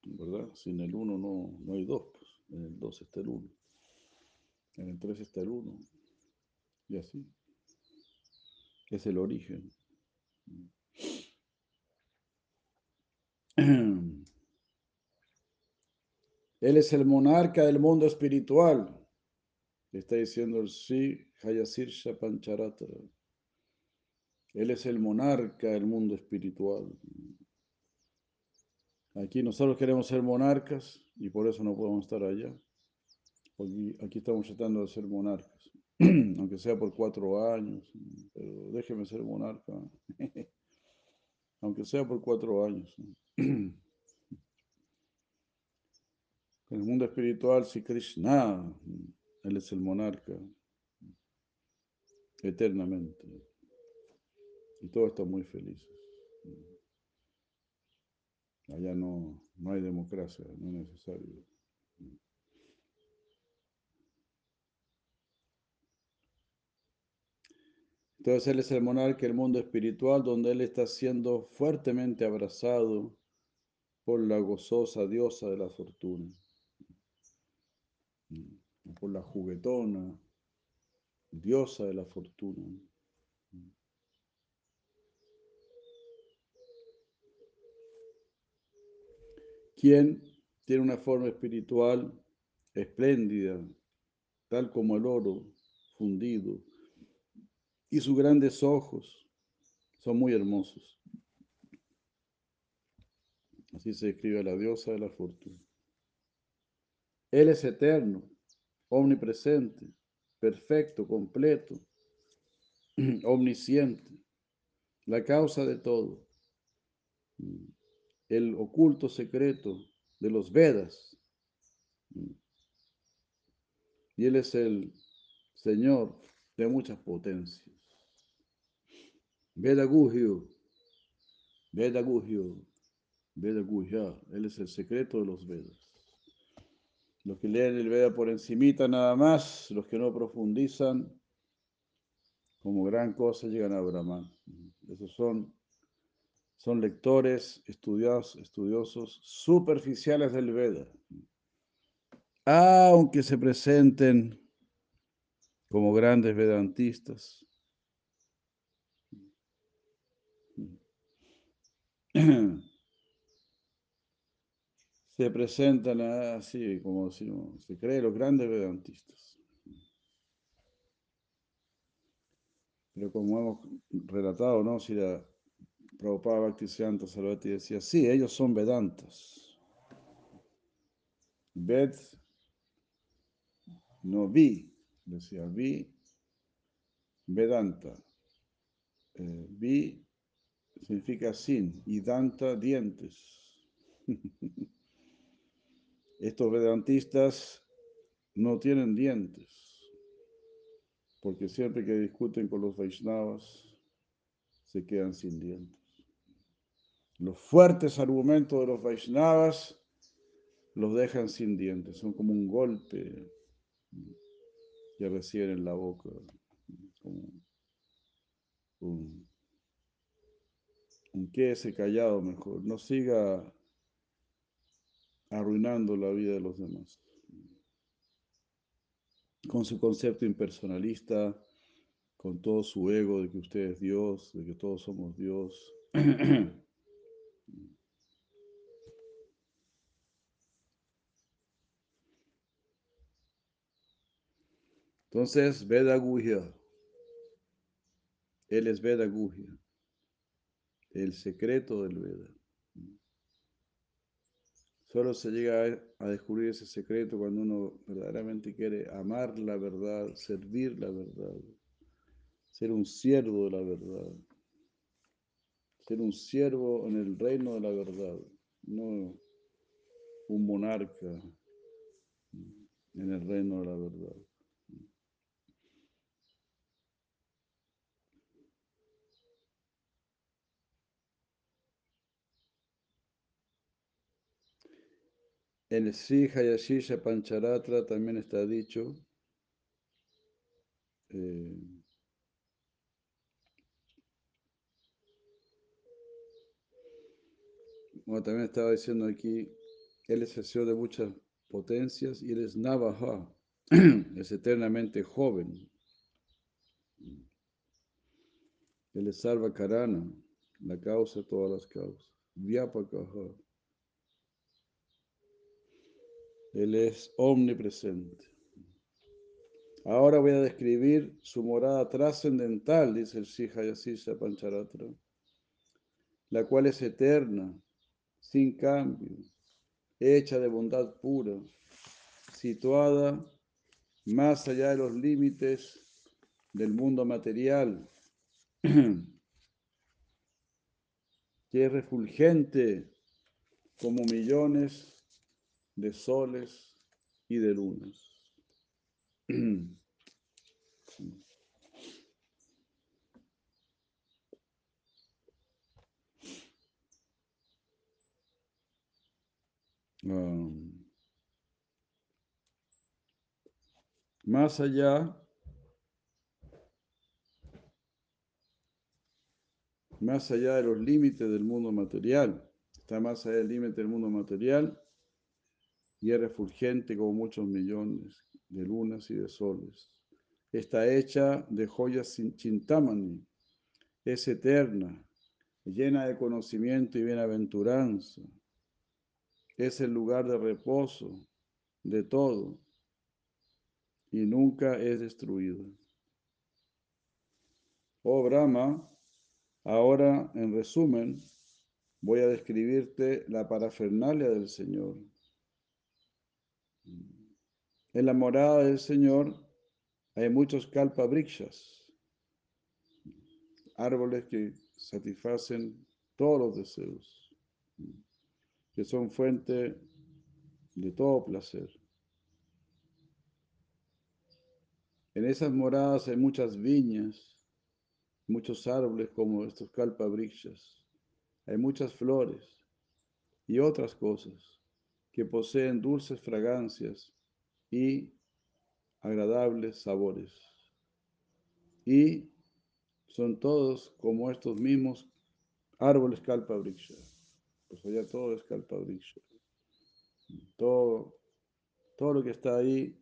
¿Verdad? Sin el uno no, no hay dos. Pues. En el dos está el uno. En el 3 está el 1. Y así. Es el origen. Él es el monarca del mundo espiritual. está diciendo el Sri Hayasirsha Pancharatra. Él es el monarca del mundo espiritual. Aquí nosotros queremos ser monarcas y por eso no podemos estar allá. Aquí, estamos tratando de ser monarcas, aunque sea por cuatro años, pero déjeme ser monarca, aunque sea por cuatro años. En el mundo espiritual, si Krishna, Él es el monarca eternamente. Y todos están muy felices. Allá no, no hay democracia, no es necesario. Entonces Él es el monarca del mundo espiritual donde Él está siendo fuertemente abrazado por la gozosa diosa de la fortuna, mm, por la juguetona diosa de la fortuna. Quien tiene una forma espiritual espléndida, tal como el oro fundido, y sus grandes ojos son muy hermosos. Así se describe la diosa de la fortuna. Él es eterno, omnipresente, perfecto, completo, omnisciente, la causa de todo, el oculto secreto de los Vedas. Y Él es el Señor de muchas potencias. Veda Gugio, Veda Gugio, Veda Gugya, él es el secreto de los Vedas. Los que leen el Veda por encimita nada más, los que no profundizan, como gran cosa llegan a Brahman. Esos son, son lectores, estudiados, estudiosos superficiales del Veda. Aunque se presenten como grandes vedantistas, se presentan así, como decimos, se creen los grandes vedantistas. Pero como hemos relatado, ¿no? Si la Prabhupada Bhaktisiddhanta Sarvati decía, sí, ellos son Vedantas. Ved, no vi, decía, vi, Vedanta. Eh, vi significa sin y Danta dientes. Estos vedantistas no tienen dientes, porque siempre que discuten con los Vaishnavas se quedan sin dientes. Los fuertes argumentos de los Vaishnavas los dejan sin dientes, son como un golpe que reciben en la boca, como un, quédese callado mejor, no siga arruinando la vida de los demás. Con su concepto impersonalista, con todo su ego de que usted es Dios, de que todos somos Dios. Entonces, Veda Guhya. Él es Veda Guhya, el secreto del Veda. Solo se llega a descubrir ese secreto cuando uno verdaderamente quiere amar la verdad, servir la verdad, ser un siervo de la verdad, ser un siervo en el reino de la verdad, no un monarca en el reino de la verdad. En Sri Hayashisha Pancharatra también está dicho, eh, como también estaba diciendo aquí, él es el Señor de muchas potencias y él es Navaja, es eternamente joven. Él es Sarva Karana, la causa de todas las causas. Vyapakaha. Él es omnipresente. Ahora voy a describir su morada trascendental, dice el Sihayasisha Pancharatra, la cual es eterna, sin cambio, hecha de bondad pura, situada más allá de los límites del mundo material, que es refulgente como millones de soles y de lunas. Um, más allá, más allá de los límites del mundo material, está más allá del límite del mundo material y es refulgente como muchos millones de lunas y de soles. Está hecha de joyas chintamani, es eterna, llena de conocimiento y bienaventuranza. Es el lugar de reposo de todo y nunca es destruida. Oh Brahma, ahora en resumen voy a describirte la parafernalia del Señor. En la morada del Señor hay muchos kalpabrikshas, árboles que satisfacen todos los deseos, que son fuente de todo placer. En esas moradas hay muchas viñas, muchos árboles como estos kalpabrikshas, hay muchas flores y otras cosas que poseen dulces fragancias y agradables sabores. Y son todos como estos mismos árboles kalpabriksha. Pues allá todo es kalpabriksha. Todo, todo lo que está ahí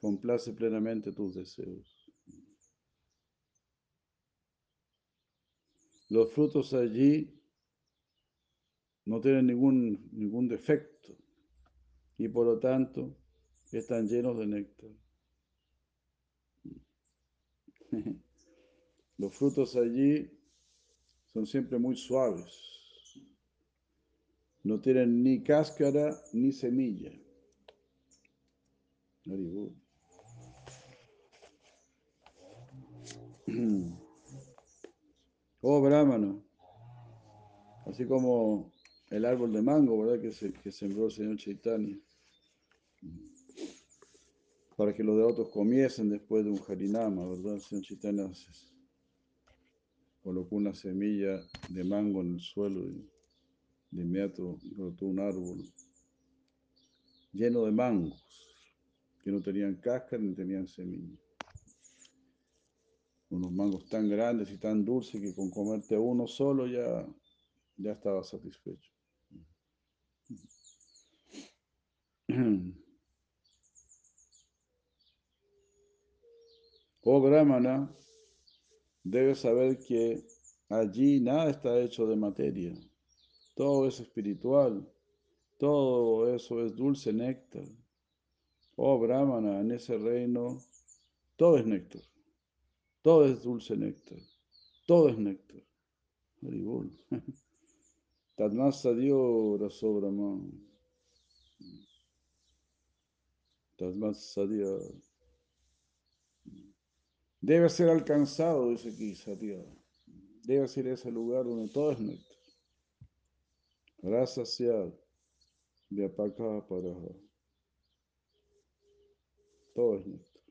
complace plenamente tus deseos. Los frutos allí no tienen ningún, ningún defecto y por lo tanto están llenos de néctar. Los frutos allí son siempre muy suaves. No tienen ni cáscara ni semilla. Oh Brahmana, así como el árbol de mango, ¿verdad? Que, se, que sembró el Señor Chaitanya. Para que los devotos comiesen después de un harinama, ¿verdad? El Señor Chaitanya colocó una semilla de mango en el suelo y de inmediato brotó un árbol lleno de mangos que no tenían cáscara ni tenían semilla. Unos mangos tan grandes y tan dulces que con comerte uno solo ya, ya estaba satisfecho. Oh Brahmana, debes saber que allí nada está hecho de materia. Todo es espiritual. Todo eso es dulce néctar. Oh Brahmana, en ese reino todo es néctar. Todo es dulce néctar. Todo es néctar. Haribol. Tadmasadio raso Brahman. Tadmasadio. Debe ser alcanzado, dice aquí Satya. Debe ser ese lugar donde todo es néctar. Rasa Syad. Vyapaka Paraha. Todo es néctar.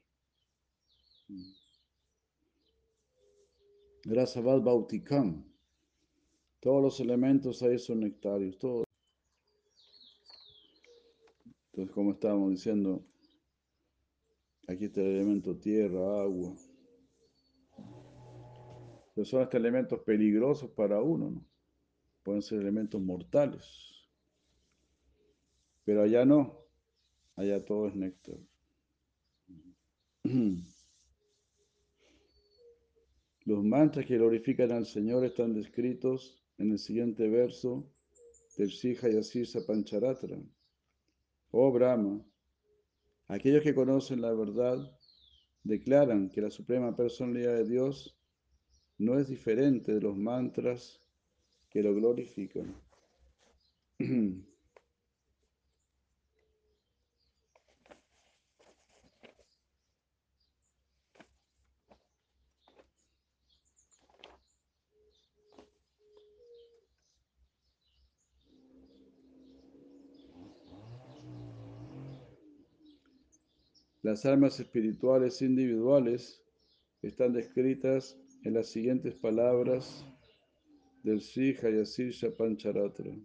Rasavad Bautikam. Todos los elementos ahí son nectarios. Todo. Entonces, como estábamos diciendo, aquí está el elemento tierra, agua. Pero son estos elementos peligrosos para uno, ¿no? Pueden ser elementos mortales. Pero allá no. Allá todo es néctar. Los mantras que glorifican al Señor están descritos en el siguiente verso del Sija Yasirsa Pancharatra. Oh Brahma, aquellos que conocen la verdad declaran que la suprema personalidad de Dios no es diferente de los mantras que lo glorifican. Las almas espirituales individuales están descritas en las siguientes palabras del Sri Hayasir Pancharatra.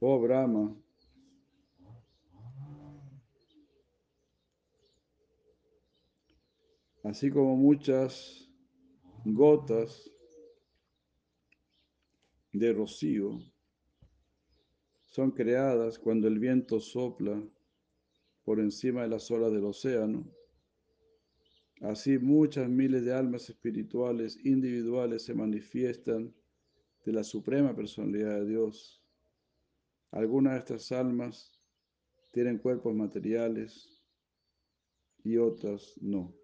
Oh Brahma, así como muchas gotas de rocío son creadas cuando el viento sopla por encima de las olas del océano. Así muchas miles de almas espirituales individuales se manifiestan de la suprema personalidad de Dios. Algunas de estas almas tienen cuerpos materiales y otras no.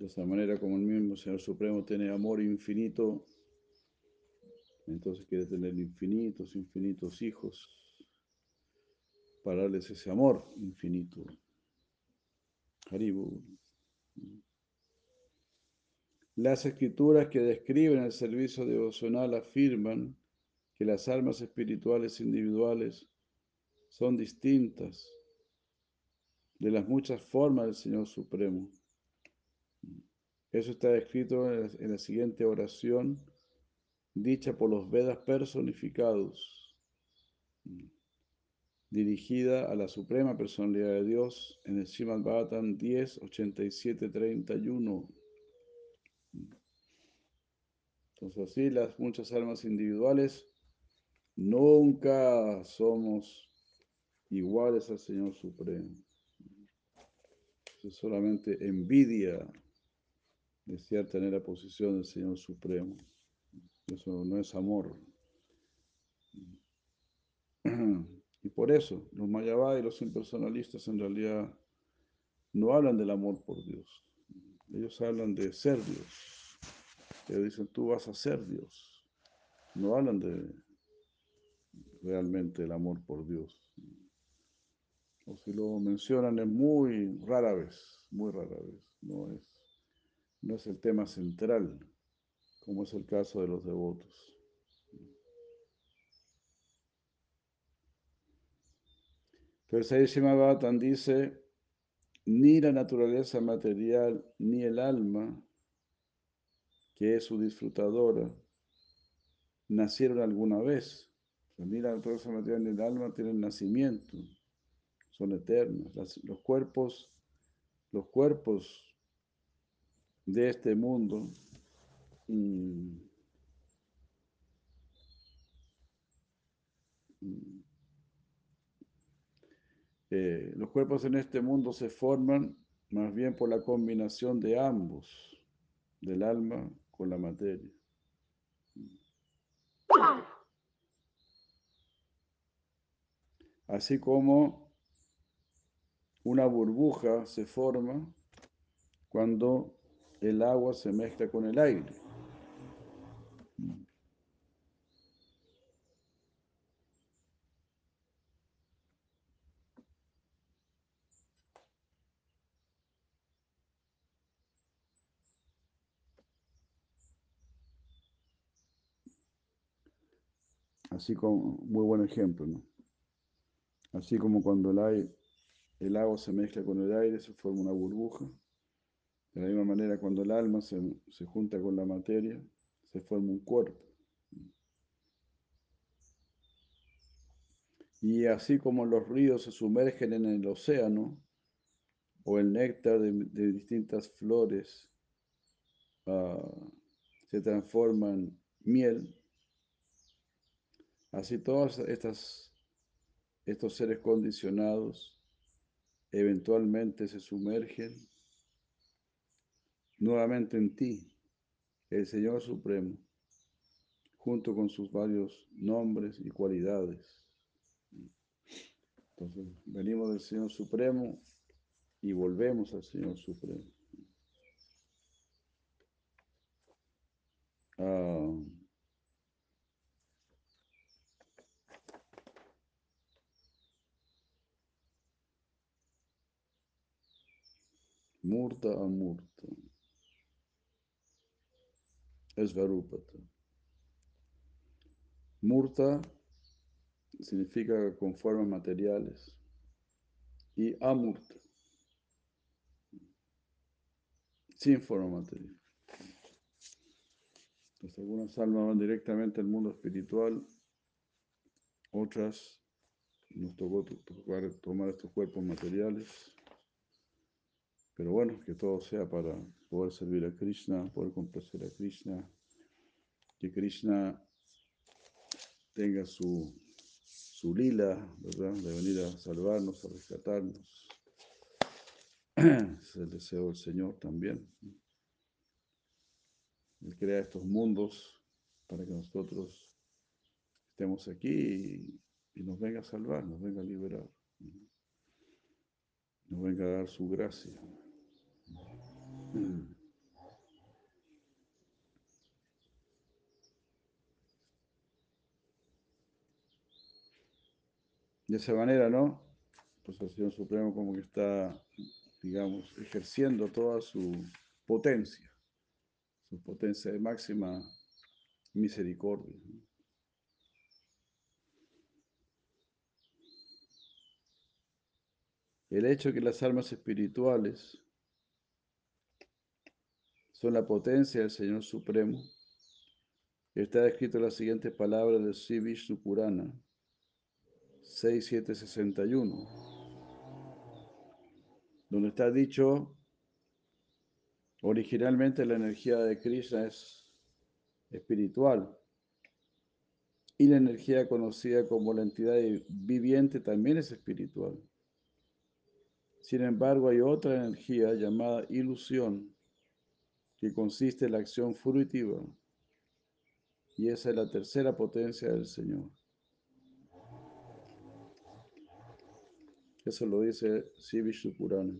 De esa manera como el mismo Señor Supremo tiene amor infinito, entonces quiere tener infinitos, infinitos hijos para darles ese amor infinito. Haribu. Las escrituras que describen el servicio devocional afirman que las almas espirituales individuales son distintas de las muchas formas del Señor Supremo. Eso está escrito en la, siguiente oración, dicha por los Vedas personificados, dirigida a la Suprema Personalidad de Dios en el Srimad Bhagavatam 10, 87, 31. Entonces así las muchas almas individuales nunca somos iguales al Señor Supremo. Es solamente envidia desear tener la posición del Señor Supremo. Eso no es amor. Y por eso los Mayabá y los impersonalistas en realidad no hablan del amor por Dios. Ellos hablan de ser Dios. Ellos dicen, tú vas a ser Dios. No hablan de realmente el amor por Dios. O si lo mencionan es muy rara vez, muy rara vez. No es, no es el tema central, como es el caso de los devotos. Pero Sayyid Bhattan dice, ni la naturaleza material ni el alma, que es su disfrutadora, nacieron alguna vez. ni la naturaleza material ni el alma tienen nacimiento, son eternos. los cuerpos, los cuerpos de este mundo. Mm, mm, eh, los cuerpos en este mundo se forman más bien por la combinación de ambos, del alma con la materia. Así como una burbuja se forma cuando el agua se mezcla con el aire. Así como, muy buen ejemplo, ¿no? Así como cuando el, el agua se mezcla con el aire, se forma una burbuja. De la misma manera, cuando el alma se, se junta con la materia, se forma un cuerpo. Y así como los ríos se sumergen en el océano, o el néctar de, distintas flores uh, se transforma en miel, Así todos estos seres condicionados eventualmente se sumergen nuevamente en ti, el Señor Supremo, junto con sus varios nombres y cualidades. Entonces, venimos del Señor Supremo y volvemos al Señor Supremo. Ah, Murta Amurta. Es Varupata. Murta significa con formas materiales y Amurta, sin forma material. Entonces, algunas almas van directamente al mundo espiritual, otras nos tocó tomar estos cuerpos materiales pero bueno, que todo sea para poder servir a Krishna, poder complacer a Krishna, que Krishna tenga su, su lila, ¿verdad? De venir a salvarnos, a rescatarnos. Es el deseo del Señor también. Él crea estos mundos para que nosotros estemos aquí y, y nos venga a salvar, nos venga a liberar, nos venga a dar su gracia. De esa manera, ¿no? Pues el Señor Supremo como que está, digamos, ejerciendo toda su potencia, su potencia de máxima misericordia. El hecho de que las almas espirituales son la potencia del Señor Supremo. Está escrito la siguiente palabra del Sri Vishnu Purana 6761, donde está dicho, originalmente la energía de Krishna es espiritual y la energía conocida como la entidad viviente también es espiritual. Sin embargo, hay otra energía llamada ilusión que consiste en la acción fruitiva. Y esa es la tercera potencia del Señor. Eso lo dice Sivishnu Purana.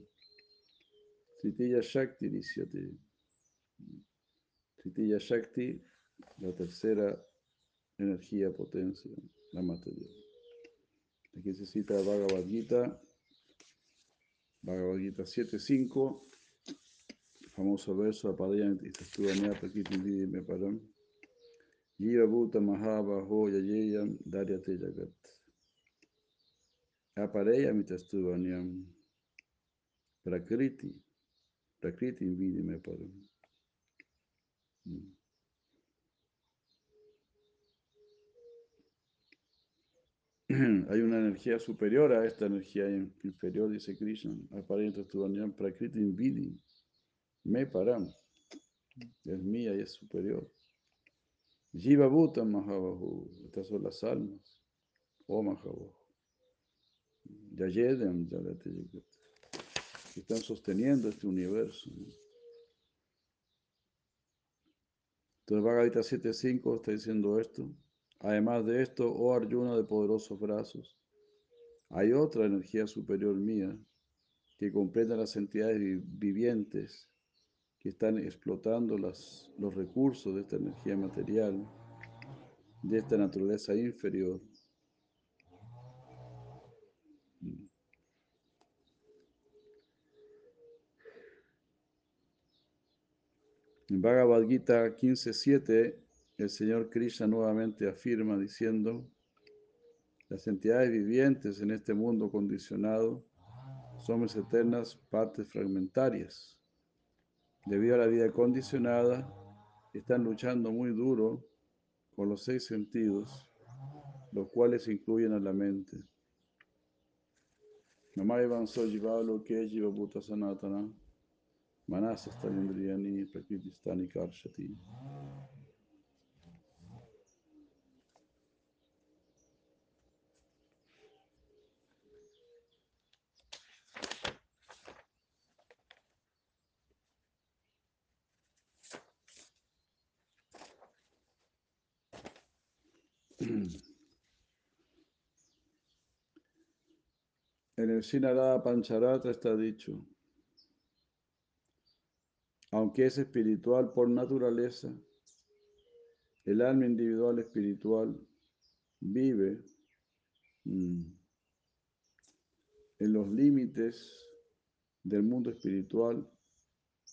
Tritiya Shakti Disyate. Tritiya Shakti, la tercera energía, potencia, la material. Aquí se cita Bhagavad Gita, Bhagavad Gita 7.5, famoso verso, Apadayanti Sastuvanya Prakiti Me Param, Jiva Bhuta Mahabaho Yayeyam Daryate Jagat. Apareyam Itastuvanyam Prakriti Prakriti invidi me param. Hay una energía superior a esta energía inferior, dice Krishna. Aparente Tuvanyam Prakriti invidi me param. Es mía y es superior. Jiva Bhuta Mahabahu. Estas son las almas. Oh Mahabahu. Yayedam Yadate Yagat que están sosteniendo este universo. Entonces Bhagavad Gita 7.5 está diciendo esto. Además de esto, oh Arjuna de poderosos brazos, hay otra energía superior mía que comprende las entidades vivientes que están explotando las, los recursos de esta energía material, de esta naturaleza inferior. En Bhagavad Gita 15.7, el Señor Krishna nuevamente afirma diciendo, las entidades vivientes en este mundo condicionado somos eternas partes fragmentarias. Debido a la vida condicionada, están luchando muy duro con los seis sentidos, los cuales incluyen a la mente. En el Sinarada Pancharatra está dicho, aunque es espiritual por naturaleza, el alma individual espiritual vive mm, en los límites del mundo espiritual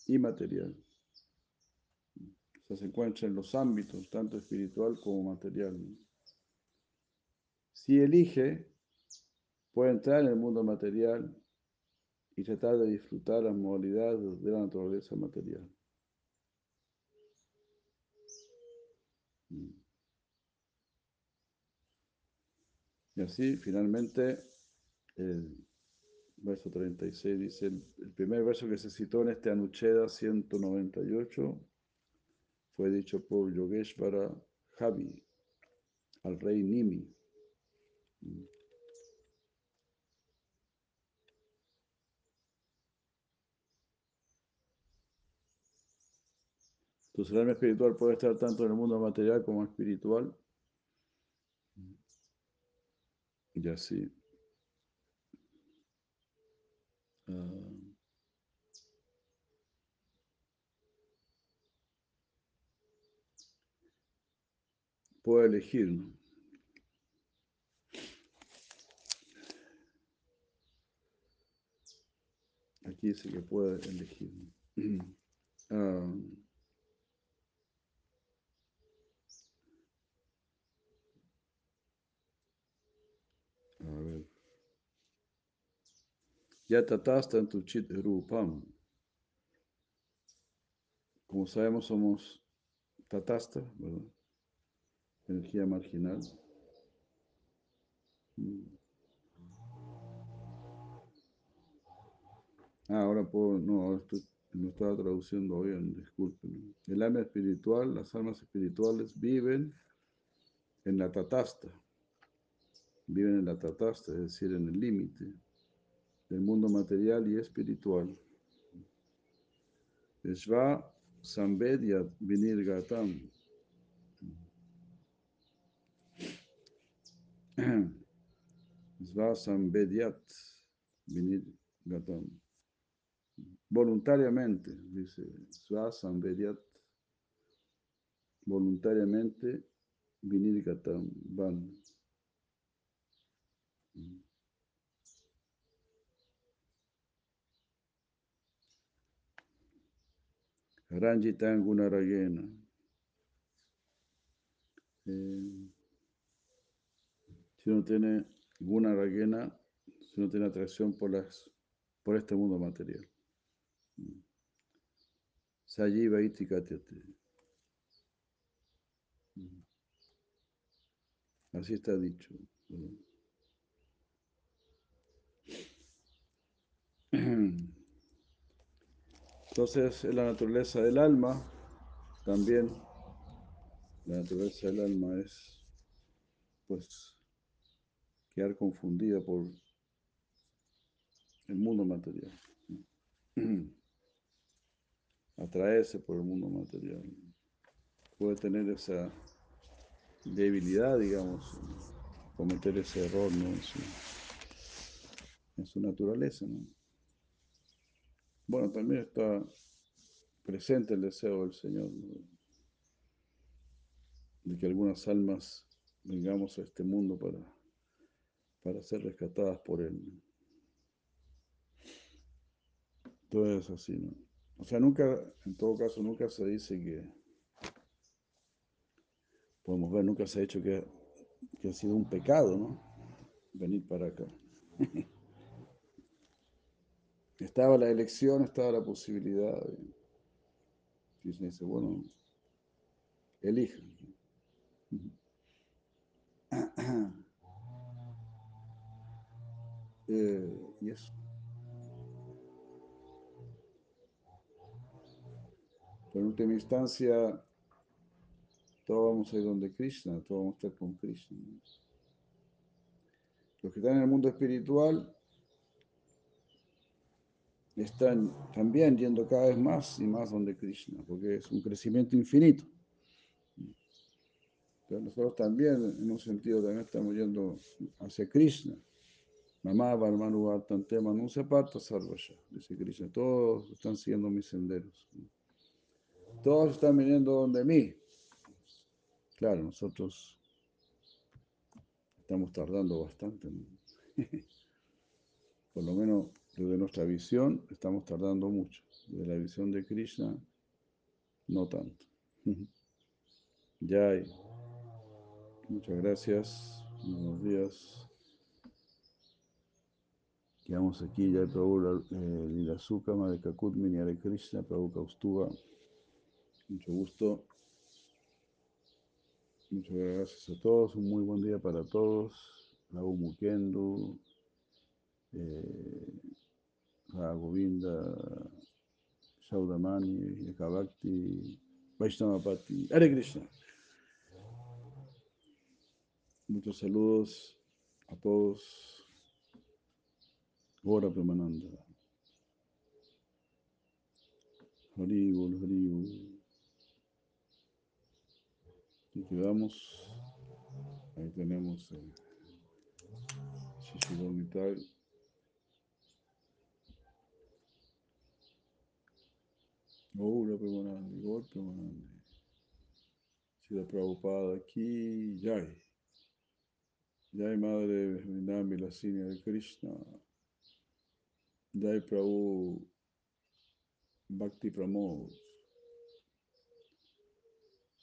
y material. O sea, se encuentra en los ámbitos, tanto espiritual como material. Si elige, puede entrar en el mundo material y tratar de disfrutar las modalidades de la naturaleza material. Mm. Y así, finalmente, el verso 36 dice, el, primer verso que se citó en este Anucheda 198 fue dicho por Yogeshvara Javi, al rey Nimi. Tu alma espiritual puede estar tanto en el mundo material como espiritual. Y así. Ah. puede elegir. Aquí sí que puede elegir. Ah. A ver. Ya tatasta en tu chit rupam. Como sabemos, somos tatasta. Energía marginal. Mm. Ah, ahora puedo, no, no estaba traduciendo bien, disculpen. El alma espiritual, las almas espirituales viven en la tatasta viven en la tatasta, es decir, en el límite del mundo material y espiritual. Shva Samvedyat Vinirgatam. Sva Samvedyat Vinirgatam. Voluntariamente, dice Sva Samvedyat. Voluntariamente Vinirgatam van. Ranjitan Gunaragena. Eh, si uno tiene Gunaragena, si uno tiene atracción por, las, por este mundo material. Sajiva Itikatyate. Así está dicho. Entonces, la naturaleza del alma, también, la naturaleza del alma es, pues, quedar confundida por el mundo material. Atraerse por el mundo material. Puede tener esa debilidad, digamos, cometer ese error, en su naturaleza, ¿no? Bueno, también está presente el deseo del Señor, de que algunas almas vengamos a este mundo para, para ser rescatadas por Él. Todo es así, ¿no? O sea, nunca, en todo caso, nunca se dice que, podemos ver, nunca se ha dicho que, que ha sido un pecado, ¿no? Venir para acá. Estaba la elección, estaba la posibilidad. Se dice, bueno, elijan. Eh, y eso. Pero en última instancia, todos vamos a ir donde Krishna, todos vamos a estar con Krishna. Los que están en el mundo espiritual están también yendo cada vez más y más donde Krishna, porque es un crecimiento infinito. Pero nosotros también, en un sentido, también estamos yendo hacia Krishna. Mamá, Barmanu, Artante, Manu, Sepata, Sarvasha, dice Krishna. Todos están siguiendo mis senderos. Todos están viniendo donde mí. Claro, nosotros estamos tardando bastante. ¿no? Por lo menos desde nuestra visión estamos tardando mucho. Desde la visión de Krishna, no tanto. Ya Muchas gracias. Buenos días. Quedamos aquí ya Prabhu eh, Lilasuka, Madre Kakut, Mini Hare Krishna, Prabhu Kaustuba. Mucho gusto. Muchas gracias a todos. Un muy buen día para todos. Prabhu Mukendo, eh, Govinda, Shaudamani, Yakabhakti, Vaishnavapati. Hare Krishna. Muchos saludos a todos. Ora Premananda. Haribol. Y quedamos. Ahí tenemos el Shishidonital. Ora Premanandi, Ora Premanandi. Sila Prabhupada aquí, Jai. Jai Madre Vrindavan Lasini de Krishna. Jai Prabhu Bhakti Pramod.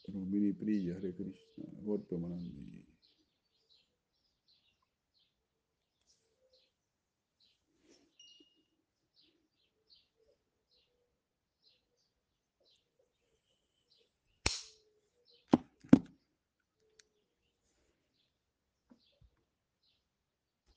Rumini Priya Hare Krishna. Gorpe Manandi.